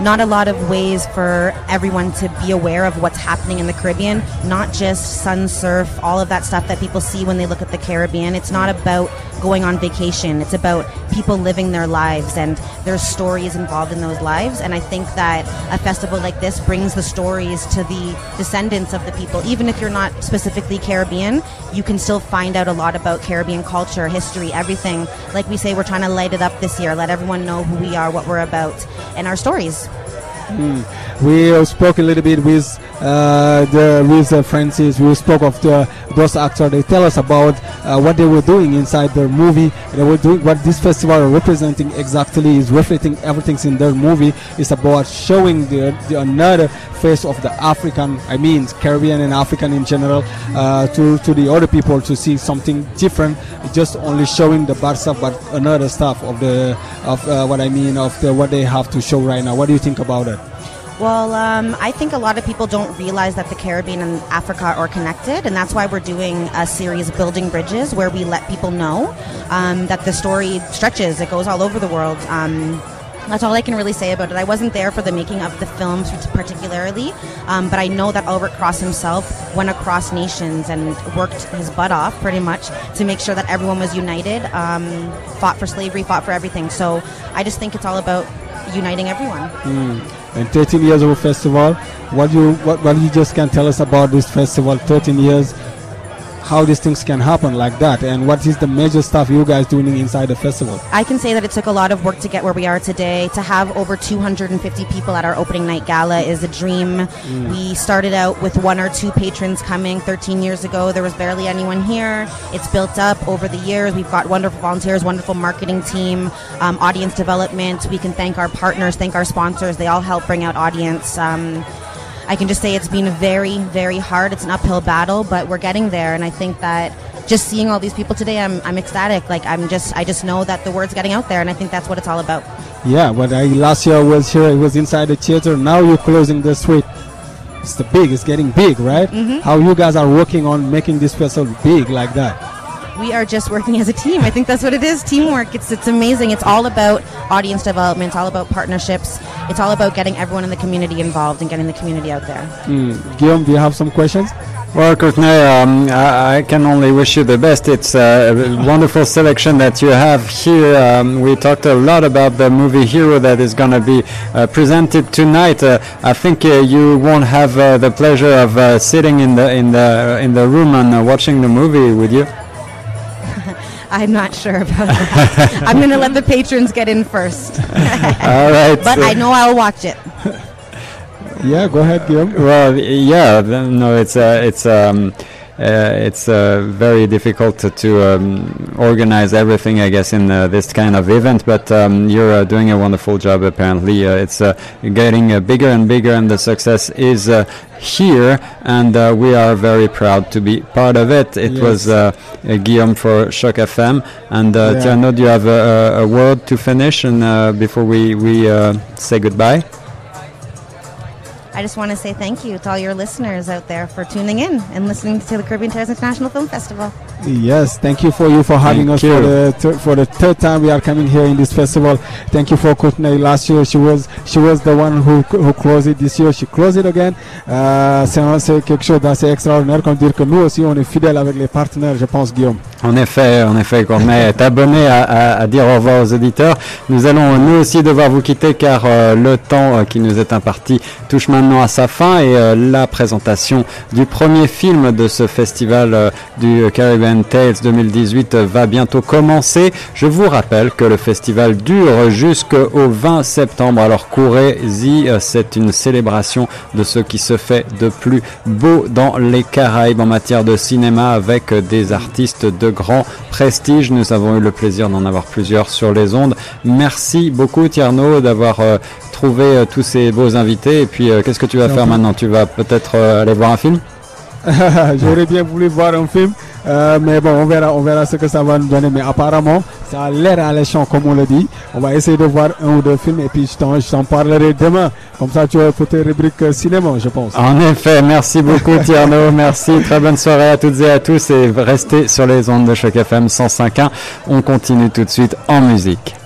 not a lot of ways for everyone to be aware of what's happening in the Caribbean, not just sun, surf, all of that stuff that people see when they look at the Caribbean. It's not about going on vacation, it's about people living their lives, and there's stories involved in those lives. And I think that a festival like this brings the stories to the descendants of the people. Even if you're not specifically Caribbean, you can still find out a lot about Caribbean culture, history, everything. Like we say, we're trying to light it up this year, let everyone know who we are, what we're about, and our stories. Mm. We spoke a little bit with uh, the with uh, Frances. We spoke of the those actors. They tell us about uh, what they were doing inside their movie. They were doing what this festival representing exactly is reflecting everything's in their movie. It's about showing the, the another face of the African, I mean Caribbean and African in general, uh, to to the other people to see something different. Just only showing the bad stuff, but another stuff of the of uh, what I mean of the what they have to show right now. What do you think about it? Well, um, I think a lot of people don't realize that the Caribbean and Africa are connected, and that's why we're doing a series, Building Bridges, where we let people know um, that the story stretches, it goes all over the world. Um, that's all I can really say about it. I wasn't there for the making of the films particularly, um, but I know that Albert Cross himself went across nations and worked his butt off pretty much to make sure that everyone was united, um, fought for slavery, fought for everything. So I just think it's all about uniting everyone. Mm. And 13 years of a festival. What you what, what you just can tell us about this festival? 13 years. How these things can happen like that, and what is the major stuff you guys doing inside the festival? I can say that it took a lot of work to get where we are today. To have over 250 people at our opening night gala is a dream. Mm. We started out with one or two patrons coming 13 years ago. There was barely anyone here. It's built up over the years. We've got wonderful volunteers, wonderful marketing team, um, audience development. We can thank our partners, thank our sponsors. They all help bring out audience. Um, I can just say it's been very, very hard. It's an uphill battle, but we're getting there. And I think that just seeing all these people today, I'm, I'm ecstatic. Like I'm just, I just know that the word's getting out there, and I think that's what it's all about. Yeah, but I last year was here. It was inside the theater. Now you're closing the suite. It's the big. It's getting big, right? Mhm. How you guys are working on making this festival big like that? We are just working as a team. I think that's what it is. Teamwork. It's it's amazing. It's all about audience development. It's all about partnerships. It's all about getting everyone in the community involved and getting the community out there. Mm. Guillaume, do you have some questions? Well, Courtney, um, I, I can only wish you the best. It's a wonderful selection that you have here. Um, we talked a lot about the movie Hero that is going to be uh, presented tonight. Uh, I think uh, you won't have uh, the pleasure of uh, sitting in the in the in the room and uh, watching the movie with you. I'm not sure about that. I'm going to let the patrons get in first. All right. But I know I'll watch it. Yeah, go ahead, Guillaume. Well, yeah, no, it's uh, it's um, it's uh, very difficult to, to um, organize everything, I guess, in uh, this kind of event. But um, you're uh, doing a wonderful job. Apparently, uh, it's uh, getting uh, bigger and bigger, and the success is uh, here, and uh, we are very proud to be part of it. It Yes. was uh, uh, Guillaume for Choq FM, and uh, Yeah. Tierno, do you have a, a, a word to finish, and uh, before we we uh, say goodbye? I just want to say thank you to all your listeners out there for tuning in and listening to the Caribbean Terrace International Film Festival. Yes, thank you for you for having Thank us you. for the th- for the third time we are coming here in this festival. Thank you for Courtney. Last year she was she was the one who who closed it. This year she closed it again. Euh, c'est quelque chose d'assez extraordinaire. Comme dire que nous aussi on est fidèles avec les partenaires. Je pense Guillaume. En effet, en effet, Courtney est abonné à, à- à dire au revoir aux auditeurs. Nous allons nous aussi devoir vous quitter car euh, le temps euh, qui nous est imparti touche maintenant à sa fin et euh, la présentation du premier film de ce festival euh, du Caribbean Tales 2018 euh, va bientôt commencer. Je vous rappelle que le festival dure jusqu'au 20 septembre. Alors courez-y, c'est une célébration de ce qui se fait de plus beau dans les Caraïbes en matière de cinéma avec des artistes de grand prestige. Nous avons eu le plaisir d'en avoir plusieurs sur les ondes. Merci beaucoup Tierno d'avoir trouvé euh, tous ces beaux invités. Et puis euh, qu'est-ce que tu vas faire maintenant? Tu vas peut-être euh, aller voir un film? J'aurais bien voulu voir un film, euh, mais bon, on verra, on verra ce que ça va nous donner. Mais apparemment, ça a l'air alléchant, comme on le dit. On va essayer de voir un ou deux films et puis je t'en, parlerai demain. Comme ça, tu vas pour tes rubriques cinéma, je pense. En effet, merci beaucoup Tierno, merci, très bonne soirée à toutes et à tous et restez sur les ondes de Choc FM 105.1. On continue tout de suite en musique.